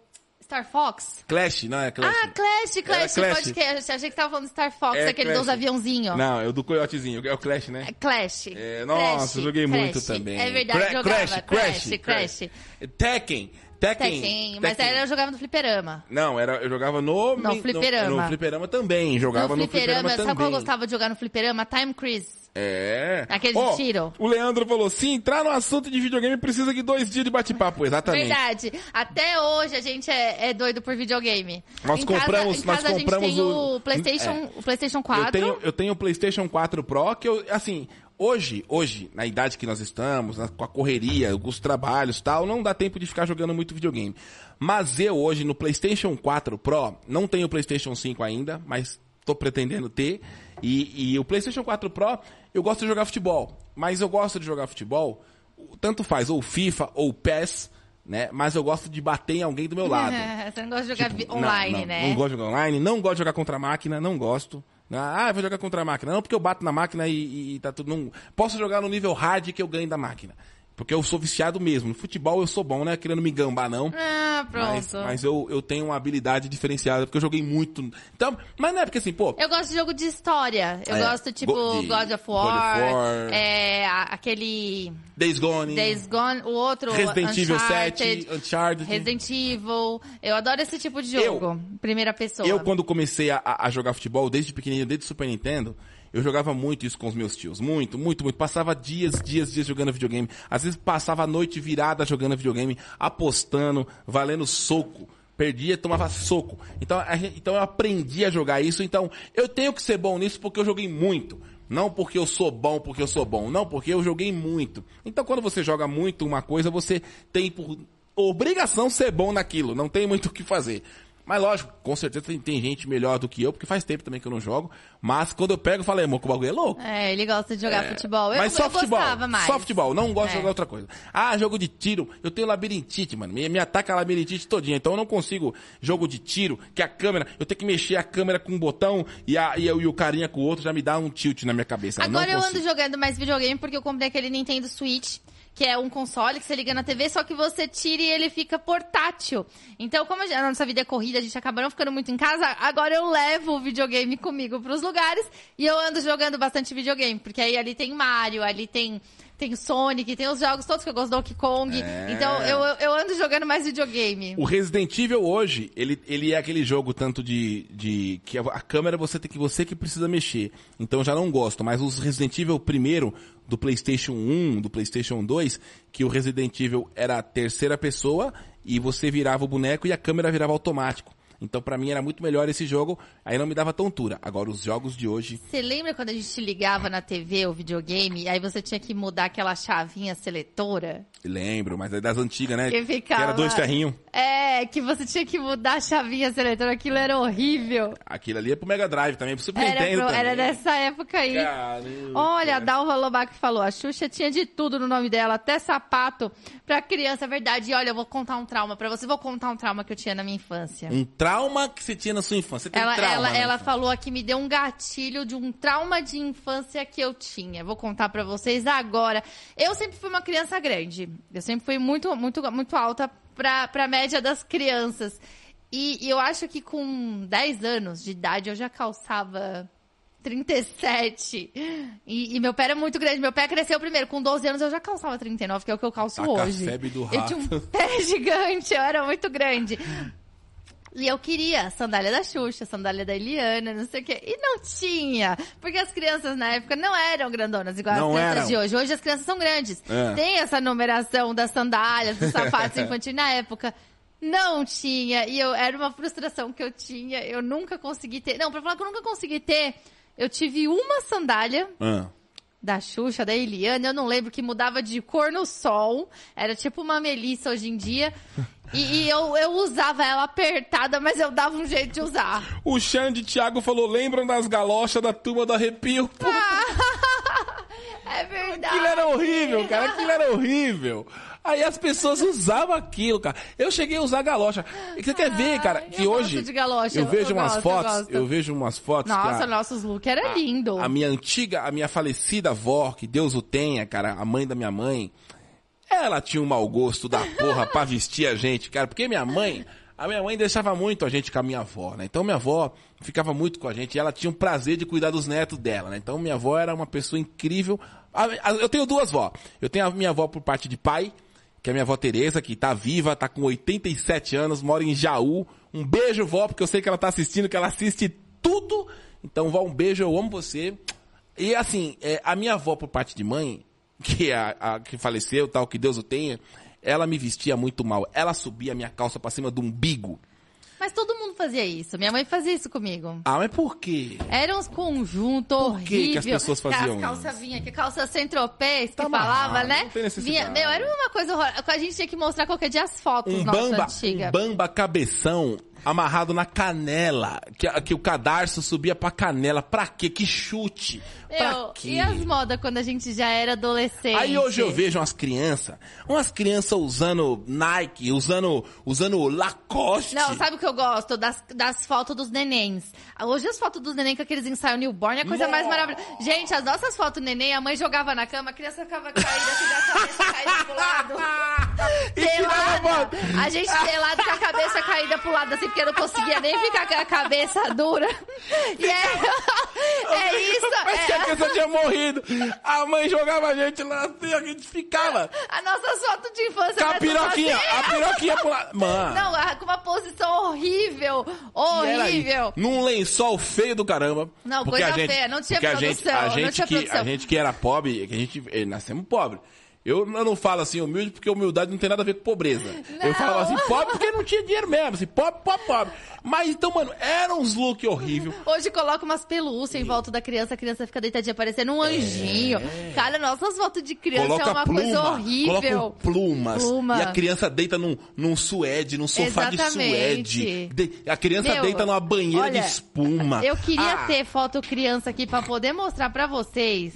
Star Fox. Clash, não é Clash? Ah, Clash, Clash, Clash. que achei que tava falando Star Fox, É aquele Clash. dos aviãozinhos. Não, é o do coiotezinho, é o Clash, né? Clash. É, nossa, joguei muito também. É verdade, Cra- jogava. Crash, Crash. Crash. Tekken. Tekken. Tekken, mas Tekken. era eu jogava no fliperama. Não, era, eu jogava no... No fliperama. No, fliperama também, jogava no, fliperama, sabe também. qual eu gostava de jogar no fliperama? Time Cruise. É. Aquele Ó, tiro. O Leandro falou, se entrar no assunto de videogame, precisa de dois dias de bate-papo. Exatamente. Verdade. Até hoje a gente é, é doido por videogame. Nós em compramos- casa, nós casa a gente compramos tem o- o PlayStation, É. o PlayStation 4. Eu tenho, eu tenho o PlayStation 4 Pro, que eu, assim, hoje, hoje, na idade que nós estamos, na- com a correria, com os trabalhos e tal, não dá tempo de ficar jogando muito videogame. Mas eu hoje, no PlayStation 4 Pro, não tenho o PlayStation 5 ainda, mas tô pretendendo ter. E, e o PlayStation 4 Pro, eu gosto de jogar futebol. Mas eu gosto de jogar futebol, tanto faz, ou FIFA, ou PES, né? Mas eu gosto de bater em alguém do meu lado. <laughs> Você não gosta de jogar Tipo, online, não, não, né? Não gosto de jogar online, não gosto de jogar contra a máquina, não gosto. Ah, vou jogar contra a máquina. Não, porque eu bato na máquina e, e- tá tudo. Não... Posso jogar no nível hard que eu ganho da máquina. Porque eu sou viciado mesmo. No futebol eu sou bom, né? Querendo me gambar, não. Ah, pronto. Mas, mas eu, eu tenho uma habilidade diferenciada, porque eu joguei muito. Então, mas não é porque assim, pô. Eu gosto de jogo de história. Eu É, gosto, tipo, de- God of God of War. War. É, aquele Days Gone. Days Gone, o outro, Resident Evil Uncharted, 7, Uncharted. Resident Evil. Eu adoro esse tipo de jogo. Primeira pessoa. Eu, quando comecei a, a jogar futebol, desde pequenininho, desde o Super Nintendo, eu jogava muito isso com os meus tios. Muito, muito, muito. Passava dias, dias, dias jogando videogame. Às vezes passava a noite virada jogando videogame, apostando, valendo soco. Perdia, tomava soco. Então, gente- então eu aprendi a jogar isso. Então, eu tenho que ser bom nisso porque eu joguei muito. Não porque eu sou bom, porque eu sou bom. Não, porque eu joguei muito. Então, quando você joga muito uma coisa, você tem por obrigação ser bom naquilo. Não tem muito o que fazer. Mas lógico, com certeza tem, tem gente melhor do que eu, porque faz tempo também que eu não jogo. Mas quando eu pego, eu falo, é, moco, o bagulho é louco. É, ele gosta de jogar futebol. Eu, mas só eu futebol. gostava mais. Só futebol, não gosto de É. jogar outra coisa. Ah, jogo de tiro. Eu tenho labirintite, mano. Me, me ataca a labirintite todinha. Então eu não consigo jogo de tiro, que a câmera, eu tenho que mexer a câmera com um botão e, a, e, eu- e o carinha com o outro já me dá um tilt na minha cabeça. Agora eu consigo. ando jogando mais videogame porque eu comprei aquele Nintendo Switch, que é um console que você liga na TV, só que você tira e ele fica portátil. Então, como a nossa vida é corrida, a gente acaba não ficando muito em casa, agora eu levo o videogame comigo pros lugares e eu ando jogando bastante videogame, porque aí ali tem Mario, ali tem tem Sonic, tem os jogos todos que eu gosto, Donkey Kong. É. Então, eu, eu- ando jogando mais videogame. O Resident Evil hoje, ele, ele é aquele jogo tanto de, de que a, câmera você tem que você que precisa mexer. Então eu já não gosto, mas os Resident Evil primeiro do PlayStation 1, do PlayStation 2, que o Resident Evil era a terceira pessoa e você virava o boneco e a câmera virava automático. Então pra mim era muito melhor esse jogo, aí não me dava tontura. Agora os jogos de hoje, Você lembra quando a gente ligava na TV o videogame, aí você tinha que mudar aquela chavinha seletora? lembro, mas é das antigas, né? Que ficava... era dois ferrinhos. É, que você tinha que mudar a chavinha seletora, aquilo era horrível. Aquilo ali é pro Mega Drive também, pro Super Era, Nintendo pro- era dessa época aí. Caramba. Olha, Dalva Lobac falou, a Xuxa tinha de tudo no nome dela, até sapato pra criança, é verdade. E olha, eu vou contar um trauma pra você, vou contar um trauma que eu tinha na minha infância. Um trauma que você tinha na sua infância. Você tem Ela, trauma, ela, né? ela falou aqui, me deu um gatilho de um trauma de infância que eu tinha. Vou contar pra vocês agora. Eu sempre fui uma criança grande. Eu sempre fui muito, muito, muito alta pra, pra média das crianças. E, e eu acho que com 10 anos de idade eu já calçava 37. E, e meu pé era muito grande. Meu pé cresceu primeiro. Com 12 anos eu já calçava 39, que é o que eu calço Taca hoje. do Eu tinha um rato. pé <laughs> gigante, eu era muito grande. E eu queria sandália da Xuxa, sandália da Eliana, não sei o quê. E não tinha. Porque as crianças na época não eram grandonas igual Não as crianças eram. de hoje. Hoje as crianças são grandes. É. Tem essa numeração das sandálias, dos sapatos <laughs> infantis. Na época, não tinha. E eu, era uma frustração que eu tinha. Eu nunca consegui ter. Não, pra falar que eu nunca consegui ter, eu tive uma sandália Ah. Da Xuxa, da Eliana, eu não lembro, que mudava de cor no sol. Era tipo uma melissa hoje em dia. <laughs> E, e eu, eu usava ela apertada, mas eu dava um jeito de usar. O Xande Thiago falou: lembram das galochas da turma do arrepio? Pô, <laughs> É verdade. aquilo era horrível, cara. Aquilo era horrível. Aí as pessoas usavam aquilo, cara. Eu cheguei a usar galocha. E Você quer ver, cara, que eu hoje. galocha, eu eu- vejo eu umas gosto, eu fotos. gosto. Eu vejo umas fotos. Nossa, a- nossos look era lindo. A minha antiga, a minha falecida avó, que Deus o tenha, cara, a mãe da minha mãe, ela tinha um mau gosto da porra pra vestir a gente, cara, porque minha mãe, a minha mãe deixava muito a gente com a minha avó, né? Então minha avó ficava muito com a gente e ela tinha um prazer de cuidar dos netos dela, né? Então minha avó era uma pessoa incrível. A- a- Eu tenho duas vó. Eu tenho a minha avó por parte de pai, que é minha avó Tereza, que tá viva, tá com 87 anos, mora em Jaú. Um beijo, vó, porque eu sei que ela tá assistindo, que ela assiste tudo. Então, vó, um beijo, eu amo você. E assim, é, a minha avó por parte de mãe, <laughs> que é a, a que faleceu, tal, que Deus o tenha, ela me vestia muito mal. Ela subia a minha calça pra cima do umbigo. Mas todo mundo fazia isso. Minha mãe fazia isso comigo. Ah, mas por quê? Era uns conjuntos Por que que horríveis. as pessoas faziam isso? vinha, que calça centropés, que Tá falava, amarrado, né? não tem necessidade. Vinha, meu, era uma coisa horrorosa. A gente tinha que mostrar qualquer dia as fotos Um nossas bamba, antigas. um bamba cabeção amarrado na canela, que, a- que o cadarço subia pra canela. Pra quê? Que chute. Pra Meu, quê? e as modas quando a gente já era adolescente? Aí hoje eu vejo umas crianças, umas crianças usando Nike, usando, usando Lacoste. Não, sabe o que eu gosto? Das, das fotos dos nenéns. Hoje as fotos dos neném com aqueles ensaios newborn é a coisa mais maravilhosa. Gente, as nossas fotos neném, a mãe jogava na cama, a criança ficava caída, assim, da cabeça caída pro lado. <laughs> Pelada. A gente pelada com a cabeça caída pro lado, assim, porque eu não conseguia nem ficar com a cabeça dura. E é, é isso. Mas que a É, criança tinha morrido. A mãe jogava a gente lá assim, a gente ficava. a nossa foto de infância. Com a piroquinha, a piroquinha pro lado. Mano. Não, com uma posição horrível. Horrível. Num lençol feio do caramba. Não, coisa gente, feia, não tinha porque a produção, gente, a gente que, produção. A gente que era pobre, que a gente eh, nascemos pobre. Eu, eu não falo assim humilde porque humildade não tem nada a ver com pobreza. Eu Não. falava assim, pobre porque não tinha dinheiro mesmo. Assim, pobre, pobre, pobre. Mas então, mano, eram uns look horrível. Hoje coloca umas pelúcias em volta da criança, a criança fica deitadinha parecendo um anjinho. Cara, nossas fotos de criança É. Coloca é uma pluma, coisa horrível. coloca plumas. Pluma. E a criança deita num, num suede, num sofá de Exatamente. suede. De- a criança Meu, deita numa banheira olha, de espuma. Eu queria Ah, ter foto criança aqui pra poder mostrar pra vocês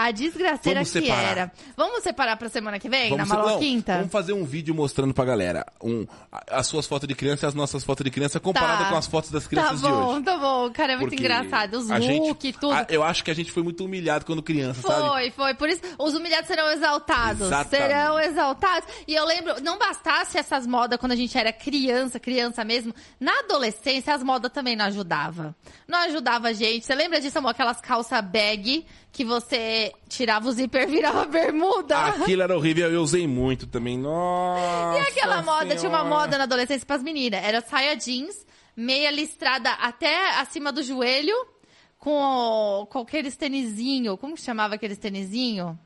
a desgraceira Vamos que separar. era. Vamos separar pra semana que vem, Vamos, na não, maloquinta? vamos fazer um vídeo mostrando pra galera um, a- as suas fotos de criança e as nossas fotos de criança comparada Tá. com as fotos das Tá crianças de bom, hoje. tá bom. Cara, é muito Porque engraçado. Os a gente- look, tudo. a- eu acho que a gente foi muito humilhado quando criança, sabe? Foi, foi. Por isso, os humilhados serão exaltados. Exatamente. Serão exaltados. E eu lembro, não bastasse essas modas quando a gente era criança, criança mesmo. Na adolescência, as modas também não ajudavam. Não ajudava a gente. Você lembra disso, amor? Aquelas calça bag que você tirava o zíper e virava bermuda? Aquilo era horrível, eu usei muito também. Nossa <laughs> E aquela moda, tinha uma Senhora. moda na adolescência pras meninas. Era saia jeans, meia listrada até acima do joelho, com, com aqueles tênisinho. Como que chamava aqueles tênisinho?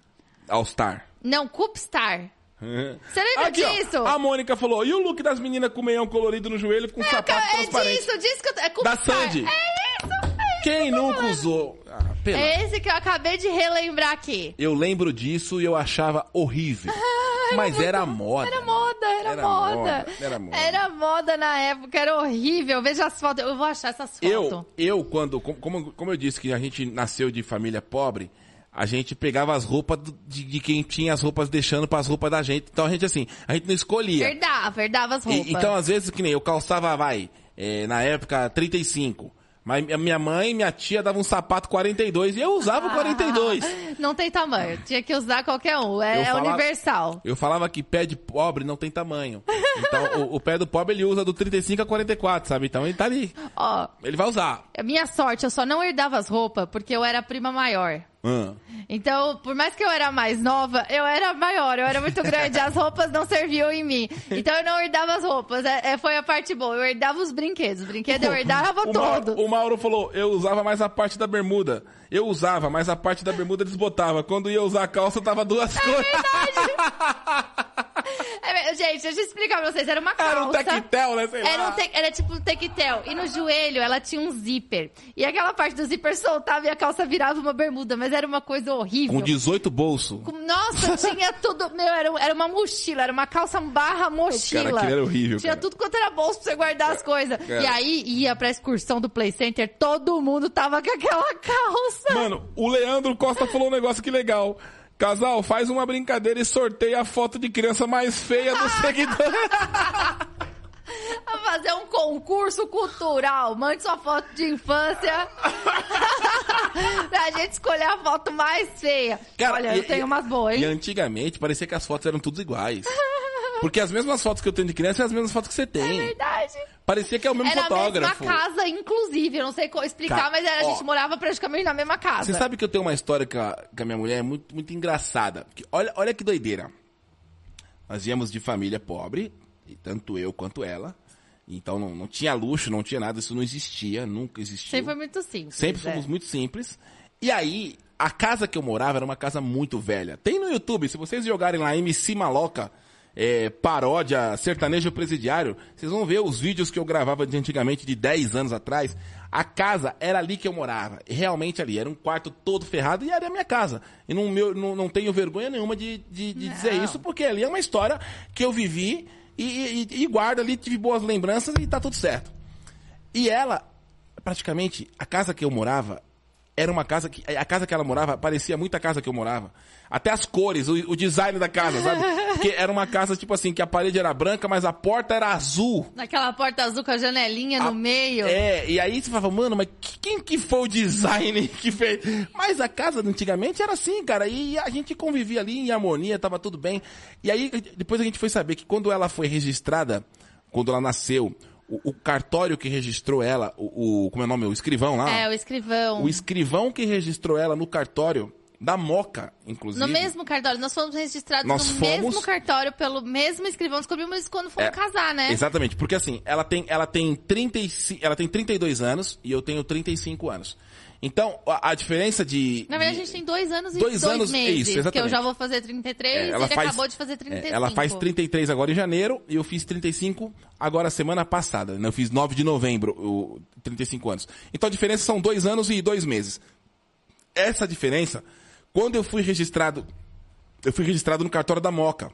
All Star. Não, Coopstar. Você lembra Aqui, ó, disso? a Mônica falou, e o look das meninas com meião colorido no joelho com sapato é transparente? disso, disso que eu... É Da. Sandy. É isso, é Quem nunca usou? Ah, É esse que eu acabei de relembrar aqui. Eu lembro disso e eu achava horrível. <laughs> Mas era moda. Era moda, era, Era moda. moda, era moda. Era moda na época, era horrível. Veja as fotos, eu vou achar essas fotos. Eu, eu quando, com- como, como eu disse que a gente nasceu de família pobre, a gente pegava as roupas de, de quem tinha as roupas deixando para as roupas da gente. Então a gente assim, a gente não escolhia. Verdava, verdava as E- roupas. então às vezes que nem eu calçava, vai, eh, na época 35. Mas minha mãe e minha tia davam um sapato 42 e eu usava o 42. Não tem tamanho, tinha que usar qualquer um, é, Eu falava- universal. Eu falava que pé de pobre não tem tamanho. Então, o, o pé do pobre ele usa do 35 a 44, sabe? Então ele tá ali. Ó, Ele vai usar. minha sorte, eu só não herdava as roupas porque eu era a prima maior. Ah. Então, por mais que eu era mais nova, eu era maior, eu era muito <laughs> grande, as roupas não serviam em mim. Então eu não herdava as roupas, é, é, foi a parte boa. Eu herdava os brinquedos, os brinquedos eu herdava o todo. Mauro, o Mauro falou, eu usava mais a parte da bermuda. Eu usava, mas a parte da bermuda desbotava. Quando ia usar a calça, tava duas cores. É, <laughs> gente, deixa eu explicar pra vocês, era uma calça. Era um tectel, né? Sei Era, lá. um te- era tipo um tequetel. E no joelho ela tinha um zíper. E aquela parte do zíper soltava e a calça virava uma bermuda. Mas era uma coisa horrível. Com 18 bolsos. Com- Nossa, tinha tudo. Meu, era, era uma mochila, era uma calça barra mochila. Cara, aquilo era horrível, Tinha cara. tudo quanto era bolso pra você guardar as coisas. Cara. E aí ia pra excursão do Play Center, todo mundo tava com aquela calça. Mano, o Leandro Costa falou um negócio que legal. Casal, faz uma brincadeira e sorteia a foto de criança mais feia do seguidor. Fazer um concurso cultural. Mande sua foto de infância. pra gente escolher a foto mais feia. Olha, e- eu tenho e- umas boas, E hein? antigamente parecia que as fotos eram todas iguais. Porque as mesmas fotos que eu tenho de criança são as mesmas fotos que você tem. Verdade. Parecia que é o mesmo Era a fotógrafo. mesma casa, inclusive. Eu não sei explicar, Ca- mas era, a ó. gente morava praticamente na mesma casa. Você sabe que eu tenho uma história com a, com a minha mulher muito, muito engraçada. Que olha, olha que doideira. Nós viemos de família pobre, e tanto eu quanto ela. Então não, não tinha luxo, não tinha nada, isso não existia, nunca existiu. Sempre foi muito simples. Sempre é. fomos muito simples. E aí, a casa que eu morava era uma casa muito velha. Tem no YouTube, se vocês jogarem lá MC Maloca, é, paródia sertanejo presidiário, vocês vão ver os vídeos que eu gravava de antigamente, de 10 anos atrás. A casa era ali que eu morava. Realmente ali. Era um quarto todo ferrado e era a minha casa. E não, meu, não, não tenho vergonha nenhuma de, de, de dizer isso, porque ali é uma história que eu vivi e, e, e guardo ali, tive boas lembranças e tá tudo certo. E ela, praticamente, a casa que eu morava, era uma casa que. A casa que ela morava parecia muito a casa que eu morava. Até as cores, o, o design da casa, sabe? <laughs> Porque era uma casa, tipo assim, que a parede era branca, mas a porta era azul. Naquela porta azul com a janelinha A- no meio. É, e aí você falava, mano, mas que- quem que foi o design <laughs> que fez? Mas a casa antigamente era assim, cara, e a gente convivia ali em harmonia, tava tudo bem. E aí depois a gente foi saber que quando ela foi registrada, quando ela nasceu, o, o cartório que registrou ela, o, o- como é o nome, o escrivão lá? É, o escrivão. O escrivão que registrou ela no cartório da Moca, inclusive. No mesmo cartório. Nós fomos registrados Nós no fomos- mesmo cartório, pelo mesmo escrivão. Descobrimos isso quando fomos É, casar, né? Exatamente, porque assim, ela tem, ela tem 35, ela tem 32 anos e eu tenho 35 anos. Então, a, a diferença de... Na verdade, de- a gente tem dois anos e Dois dois, anos, meses. isso, que eu exatamente. já vou fazer 33 É, e ele acabou de fazer 35. é, Ela faz 33 agora em janeiro e eu fiz 35 agora semana passada. né? Eu fiz 9 de novembro, o 35 anos. Então a diferença são dois anos e dois meses. Essa diferença, quando eu fui registrado, eu fui registrado no cartório da Moca.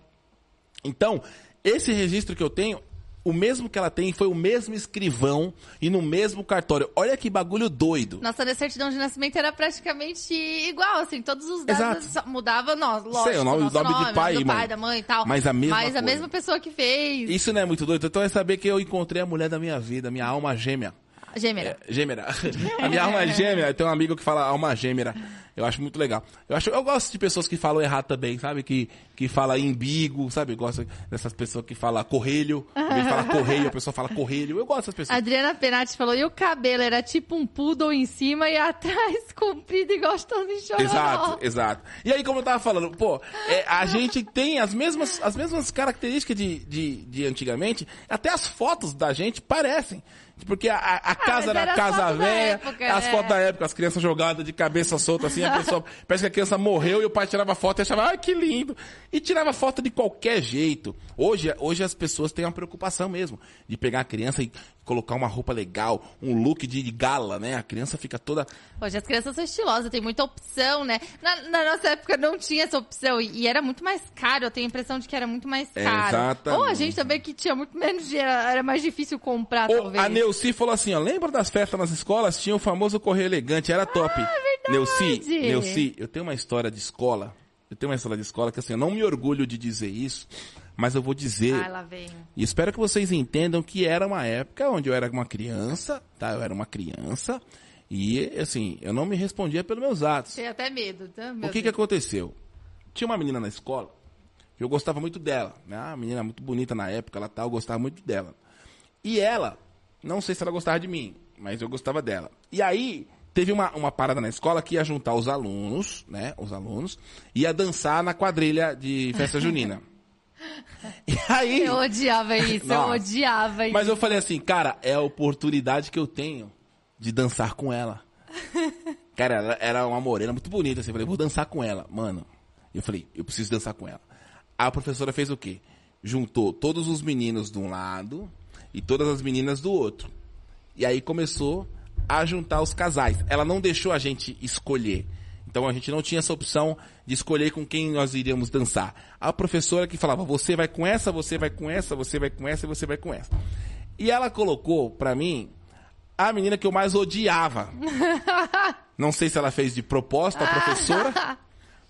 Então, esse registro que eu tenho, o mesmo que ela tem foi o mesmo escrivão e no mesmo cartório. Olha que bagulho doido. Nossa certidão de nascimento era praticamente igual, assim, todos os dados Exato. só mudava nós, lógico, Sei, o nome- nosso o nome de nome, pai, do pai, mãe. da mãe e tal. Mas a mesma Mas a coisa. mesma pessoa que fez. Isso não é muito doido? Então é saber que eu encontrei a mulher da minha vida, minha alma gêmea. Gêmea. É, gêmea. <laughs> A minha alma gêmea. Tem um amigo que fala alma gêmea. Eu acho muito legal. Eu, acho, eu gosto de pessoas que falam errado também, sabe? Que, que fala imbigo, sabe? Eu gosto dessas pessoas que falam correlho. Em vez de falar <laughs> correio, a pessoa fala correlho. Eu gosto dessas pessoas. Adriana Penati falou, e o cabelo era tipo um poodle em cima e <laughs> atrás comprido igual de Tony Chororó. Exato, exato. E aí, como eu tava falando, pô, é, a <laughs> gente tem as mesmas, as mesmas características de, de, de antigamente, até as fotos da gente parecem. Porque a, a- a casa mas era era as casa velha, época, as é. fotos da época, as crianças jogadas de cabeça solta assim, a pessoa, <laughs> parece que a criança morreu e o pai tirava foto e achava, ai que lindo. E tirava foto de qualquer jeito. Hoje, hoje as pessoas têm uma preocupação mesmo, de pegar a criança e colocar uma roupa legal, um look de de gala, né? A criança fica toda Hoje as crianças são estilosas, tem muita opção, né? Na, na nossa época não tinha essa opção e, e era muito mais caro. Eu tenho a impressão de que era muito mais É, caro. exatamente. Ou a gente também que tinha muito menos dinheiro, era mais difícil comprar, Ô, talvez. a Neuci falou assim, ó, lembra das festas nas escolas? Tinha o famoso correio elegante, era top. Ah, é verdade. Neuci, Neuci, eu tenho uma história de escola, eu tenho uma história de escola que assim, eu não me orgulho de dizer isso, mas eu vou dizer, Ai, lá vem. e espero que vocês entendam que era uma época onde eu era uma criança, tá? Eu era uma criança, e assim, eu não me respondia pelos meus atos. Tenho até medo, tá? O que que aconteceu? Tinha uma menina na escola Eu gostava muito dela. Né? A menina muito bonita na época, ela tal, eu gostava muito dela. E ela, não sei se ela gostava de mim, mas eu gostava dela. E aí, teve uma, uma parada na escola que ia juntar os alunos, né? Os alunos, ia dançar na quadrilha de festa junina. <laughs> E aí. Eu odiava isso, Nossa. eu odiava isso. Mas eu falei assim, cara, é a oportunidade que eu tenho de dançar com ela. <laughs> Cara, ela era uma morena muito bonita, assim. Eu falei, vou dançar com ela. Mano, eu falei, eu preciso dançar com ela. A professora fez o quê? Juntou todos os meninos de um lado e todas as meninas do outro. E aí começou a juntar os casais. Ela não deixou a gente escolher. Então a gente não tinha essa opção de escolher com quem nós iríamos dançar. A professora que falava, você vai com essa, você vai com essa, você vai com essa e você vai com essa. E ela colocou pra mim a menina que eu mais odiava. <laughs> Não sei se ela fez de propósito, a professora. <laughs>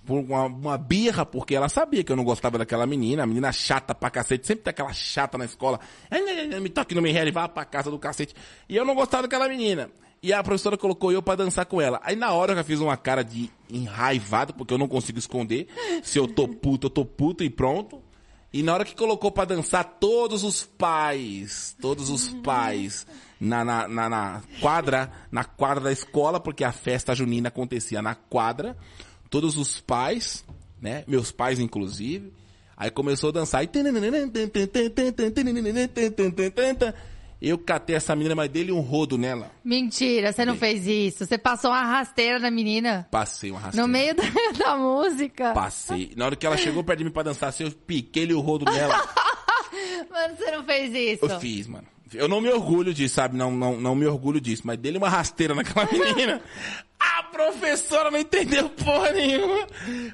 Por uma, uma birra, porque ela sabia que eu não gostava daquela menina, a menina chata pra cacete, sempre tem aquela chata na escola. "Ai, ai, ai, Me toque no me e vá pra casa do cacete. E eu não gostava daquela menina. E a professora colocou eu pra dançar com ela. Aí na hora eu já fiz uma cara de enraivado, porque eu não consigo esconder. Se eu tô puto, eu tô puto e pronto. E na hora que colocou pra dançar, todos os pais, todos os pais, na, na, na, na quadra, na quadra da escola, porque a festa junina acontecia na quadra, todos os pais, né, meus pais inclusive, aí começou a dançar, e eu catei essa menina, mas dele um rodo nela, Mentira, você não fez isso. Você passou uma rasteira na menina. passei uma rasteira. No meio da, <laughs> da música. Passei. Na hora que ela chegou perto de mim pra dançar assim, eu piquei-lhe o rodo nela. <laughs> Mano, você não fez isso. Eu fiz, mano. Eu não me orgulho disso, sabe? Não, não, não me orgulho disso. Mas dele uma rasteira naquela <laughs> menina. A professora não entendeu porra nenhuma.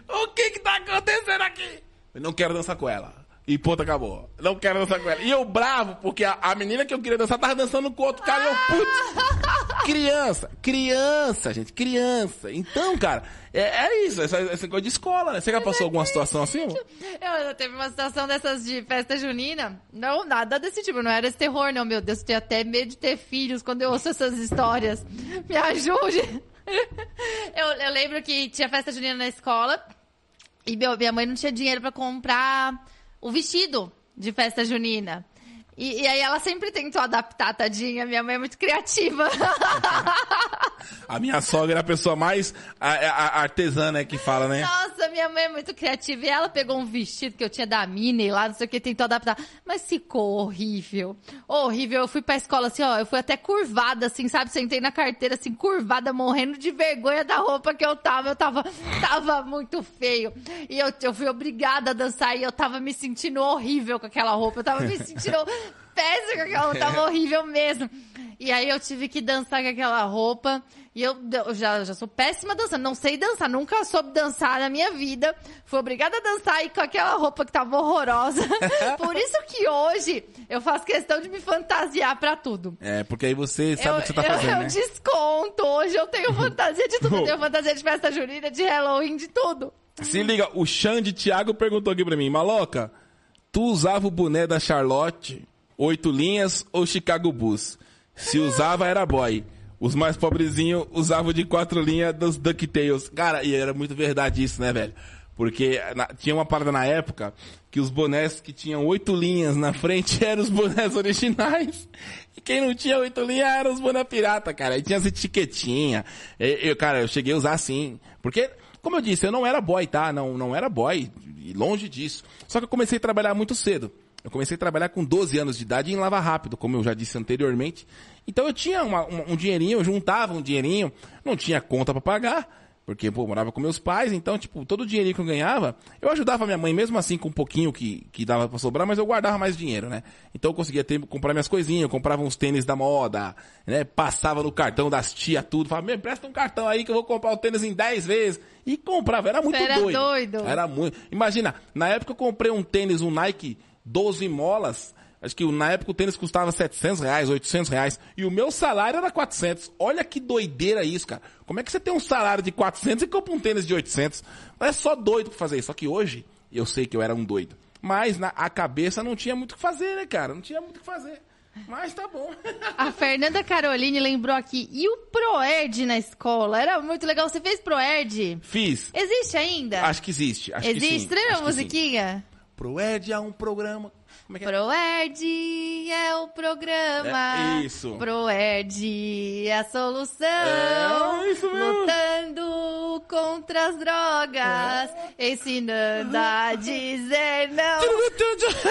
O que que tá acontecendo aqui? Eu não quero dançar com ela. E ponto, acabou. Não quero dançar com ela. E eu bravo, porque a, a menina que eu queria dançar tava dançando com outro cara e eu, putz. <laughs> Criança, criança, gente, criança. Então, cara, é, é isso, essa, essa coisa de escola, né? Você já passou alguma situação assim? Eu, eu teve uma situação dessas de festa junina. Não, nada desse tipo. Não era esse terror, não. Meu Deus, eu tenho até medo de ter filhos quando eu ouço essas histórias. <laughs> Me ajude. <laughs> Eu, eu lembro que tinha festa junina na escola e meu, minha mãe não tinha dinheiro pra comprar o vestido de festa junina. E, e aí ela sempre tentou adaptar, tadinha. Minha mãe é muito criativa. <laughs> A minha sogra é a pessoa mais a- a- artesã, né, que fala, né? Nossa, minha mãe é muito criativa. E ela pegou um vestido que eu tinha da Minnie lá, não sei o que, tentou adaptar. Mas ficou horrível. Horrível. Eu fui pra escola assim, ó. Eu fui até curvada, assim, sabe? Sentei na carteira, assim, curvada, morrendo de vergonha da roupa que eu tava. Eu tava, tava muito feio. E eu, eu fui obrigada a dançar e eu tava me sentindo horrível com aquela roupa. Eu tava me sentindo péssima com aquela roupa. Tava <laughs> horrível mesmo. E aí eu tive que dançar com aquela roupa. E eu, eu já, já sou péssima dançando. Não sei dançar. Nunca soube dançar na minha vida. Fui obrigada a dançar e com aquela roupa que tava horrorosa. <laughs> Por isso que hoje eu faço questão de me fantasiar pra tudo. É, porque aí você sabe eu, o que você tá eu- fazendo, eu né? desconto. Hoje eu tenho fantasia de tudo. Eu tenho <laughs> fantasia de festa junina, de Halloween, de tudo. Se liga, o Xande Thiago perguntou aqui pra mim, Maloca, tu usava o boné da Charlotte, oito linhas ou Chicago Bulls? Se usava, era boy. Os mais pobrezinhos usavam de quatro linhas dos DuckTales. Cara, e era muito verdade isso, né, velho? Porque na- tinha uma parada na época que os bonés que tinham oito linhas na frente <laughs> eram os bonés originais. E quem não tinha oito linhas eram os bonés pirata, cara. E tinha as etiquetinhas. Eu, cara, eu cheguei a usar assim. Porque, como eu disse, eu não era boy, tá? Não, não era boy. E longe disso. Só que eu comecei a trabalhar muito cedo. Eu comecei a trabalhar com 12 anos de idade em Lava Rápido, como eu já disse anteriormente. Então eu tinha uma- uma- um dinheirinho, eu juntava um dinheirinho, não tinha conta pra pagar, porque, pô, eu morava com meus pais, então, tipo, todo o dinheirinho que eu ganhava, eu ajudava minha mãe, mesmo assim, com um pouquinho que, que dava pra sobrar, mas eu guardava mais dinheiro, né? Então eu conseguia ter, comprar minhas coisinhas, eu comprava uns tênis da moda, né? Passava no cartão das tia tudo, falava, me presta um cartão aí que eu vou comprar o tênis em 10 vezes. E comprava, era muito Você era doido. doido. Era muito. Imagina, na época eu comprei um tênis, um Nike 12 molas. Acho que na época o tênis custava 700 reais, 800 reais. E o meu salário era 400. Olha que doideira isso, cara. Como é que você tem um salário de 400 e compra um tênis de 800? É só doido pra fazer isso. Só que hoje, eu sei que eu era um doido. Mas na a cabeça não tinha muito o que fazer, né, cara? Não tinha muito o que fazer. Mas tá bom. <laughs> A Fernanda Caroline lembrou aqui. E o Proerd na escola? Era muito legal. Você fez Proerd? Fiz. Existe ainda? Acho que existe. Acho que Existe? sim. Lembra a Acho musiquinha? Proerd é um programa. Como é que é? Proerd é o programa. É, isso. Proerd é a solução. É, isso mesmo. Lutando contra as drogas. Ensinando a dizer não.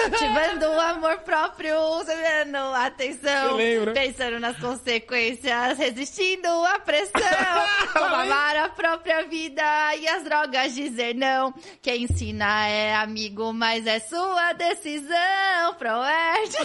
Ativando o amor próprio, sabendo atenção, Eu lembro. pensando nas consequências, resistindo à pressão, <laughs> como amar a própria vida e as drogas dizer não. Quem ensina é amigo, mas é sua decisão, Proerd. <laughs>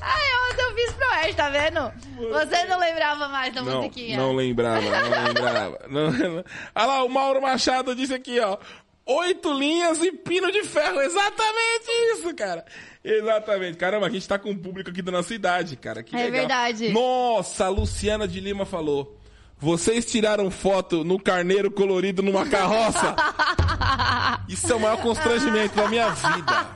Ai, ontem eu fiz Proerd, tá vendo? Você não lembrava mais da Não, musiquinha. não lembrava, não lembrava. <laughs> Não, não. Olha lá, o Mauro Machado disse aqui, ó. Oito linhas e pino de ferro. Exatamente isso, cara. Exatamente. Caramba, a gente tá com um público aqui da nossa idade, cara. Que É legal. verdade. Nossa, a Luciana de Lima falou. Vocês tiraram foto no carneiro colorido numa carroça? <laughs> Isso é o maior constrangimento da minha vida.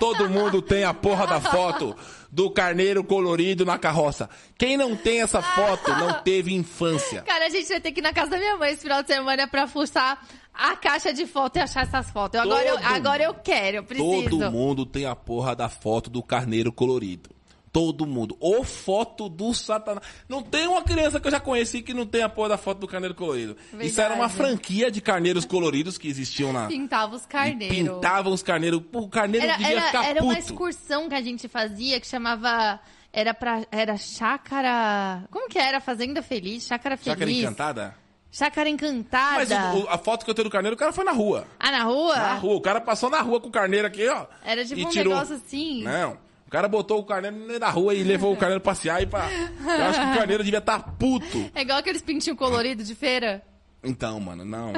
Todo mundo tem a porra da foto do carneiro colorido na carroça. Quem não tem essa foto não teve infância. Cara, a gente vai ter que ir na casa da minha mãe esse final de semana pra fuçar a caixa de foto e achar essas fotos. Eu- agora, eu, agora eu quero, eu preciso. Todo mundo tem a porra da foto do carneiro colorido. Todo mundo. Ou foto do satanás. Não tem uma criança que eu já conheci que não tem a porra da foto do carneiro colorido. Isso era uma Verdade. franquia de carneiros coloridos que existiam na. Pintava os carneiros. pintavam os carneiros. Pô, o carneiro Era, devia era, ficar era uma puto. excursão que a gente fazia que chamava. Era pra. Era chácara. Como que era? Fazenda Feliz? Chácara Feliz. Chácara encantada? Chácara Encantada. Mas o- o- a foto que eu tenho do carneiro, o cara foi na rua. Ah, na rua? Na rua. O cara passou na rua com o carneiro aqui, ó. Era tipo e um tirou. negócio assim. Não. O cara botou o carneiro no meio da rua e levou o carneiro passear e pra. Eu acho que o carneiro devia estar puto. É igual aqueles pintinhos coloridos de feira. Então, mano, não.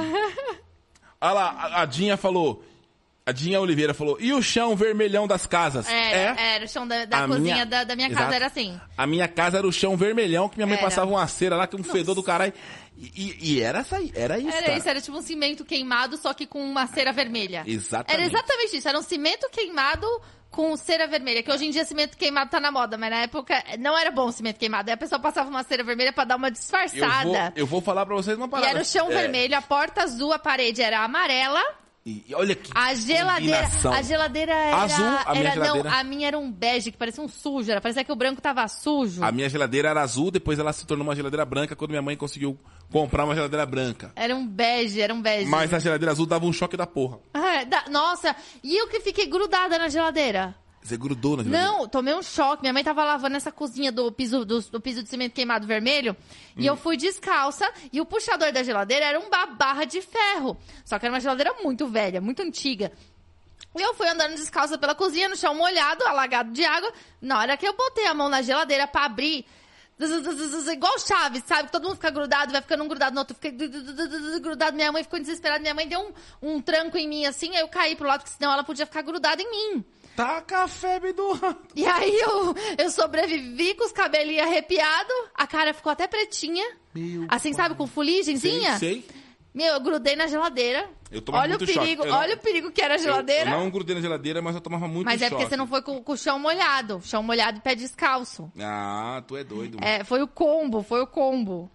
Olha lá, a- Dinha falou. A Dinha Oliveira falou. E o chão vermelhão das casas? Era, era o chão da, da cozinha minha- da, da minha casa, Exato. era assim. A minha casa era o chão vermelhão, que minha mãe Era. passava uma cera lá, com um fedor do caralho. E, e- era, essa, era isso, Era cara. isso, era tipo um cimento queimado, só que com uma cera vermelha. Exatamente. Era exatamente isso, era um cimento queimado com cera vermelha, que hoje em dia cimento queimado tá na moda, mas na época não era bom cimento queimado. Aí a pessoa passava uma cera vermelha pra dar uma Eu vou, disfarçada. eu vou falar pra vocês uma E parada. era o chão É, vermelho, a porta azul, a parede era amarela, E e olha que a geladeira, a geladeira era Azul, a minha era geladeira. não, a minha era um bege que parecia um sujo, era parecia que o branco tava sujo. A minha geladeira era azul, depois ela se tornou uma geladeira branca quando minha mãe conseguiu comprar uma geladeira branca. Era um bege, era um bege. Mas a geladeira azul dava um choque da porra. Ah, da- nossa, e eu que fiquei grudada na geladeira. Você grudou na geladeira. Não, tomei um choque. Minha mãe tava lavando essa cozinha do piso, do, do piso de cimento queimado vermelho. E Hum. eu fui descalça. E o puxador da geladeira era uma barra de ferro. Só que era uma geladeira muito velha, muito antiga. E eu fui andando descalça pela cozinha, no chão molhado, alagado de água. Na hora que eu botei a mão na geladeira pra abrir, igual chave, sabe? Todo mundo fica grudado, vai ficando um grudado no outro. Fiquei grudado. Minha mãe ficou desesperada. Minha mãe deu um, um tranco em mim assim, aí eu caí pro lado, porque senão ela podia ficar grudada em mim. Taca a febre do rato. E aí eu, eu sobrevivi com os cabelinhos arrepiados, a cara ficou até pretinha. Meu assim, sabe, com fuligenzinha? Sei, sei. Meu, eu grudei na geladeira. Eu tomava olha o muito choque. perigo, Eu não- olha o perigo que era a Eu, geladeira. eu não grudei na geladeira, mas eu tomava muito Mas é choque. porque você não foi com, com o chão molhado. Chão molhado e pé descalço. Ah, tu é doido. É, foi o combo, foi o combo.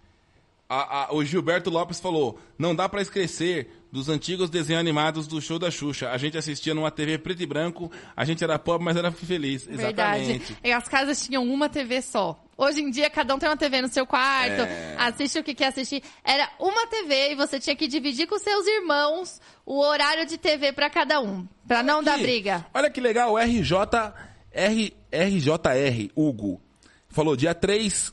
A- a- o Gilberto Lopes falou: não dá pra esquecer dos antigos desenhos animados do show da Xuxa. A gente assistia numa TV preto e branco, a gente era pobre, mas era feliz. Verdade. Exatamente. E as casas tinham uma TV só. Hoje em dia, cada um tem uma TV no seu quarto, É. assiste o que quer assistir. Era uma TV e você tinha que dividir com seus irmãos o horário de TV pra cada um. Pra não dar Aqui, briga. Olha que legal, o RJ, R, RJR, Hugo, falou dia 3,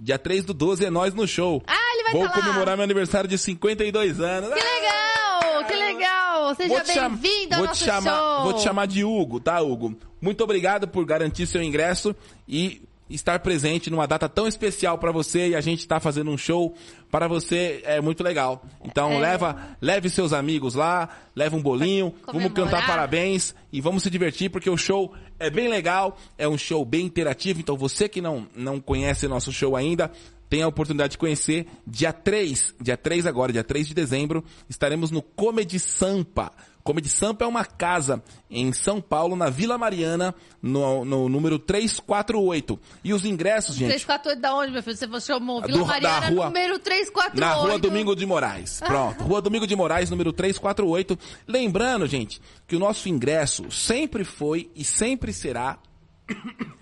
dia 3 do 12 é nós no show. Ah, ele vai Vou falar. comemorar meu aniversário de 52 anos. Que legal, que legal. Seja bem-vindo ao vou nosso te chamar, show. Vou te chamar de Hugo, tá, Hugo? Muito obrigado por garantir seu ingresso e estar presente numa data tão especial pra você e a gente tá fazendo um show para você é muito legal. Então É. leva, leve seus amigos lá, leva um bolinho, vamos cantar parabéns e vamos se divertir porque o show é bem legal, é um show bem interativo. Então você que não não conhece nosso show ainda, tem a oportunidade de conhecer dia 3, dia 3 agora, dia 3 de dezembro, estaremos no Comedy Sampa. Comedy Sampa é uma casa em São Paulo, na Vila Mariana, no, no número 348. E os ingressos, gente, 348 da onde, meu filho? Você chamou Do- Vila da Mariana, rua- número 348. na Rua Domingo de Moraes. <laughs> Pronto, Rua Domingo de Moraes, número 348. Lembrando, gente, que o nosso ingresso sempre foi e sempre será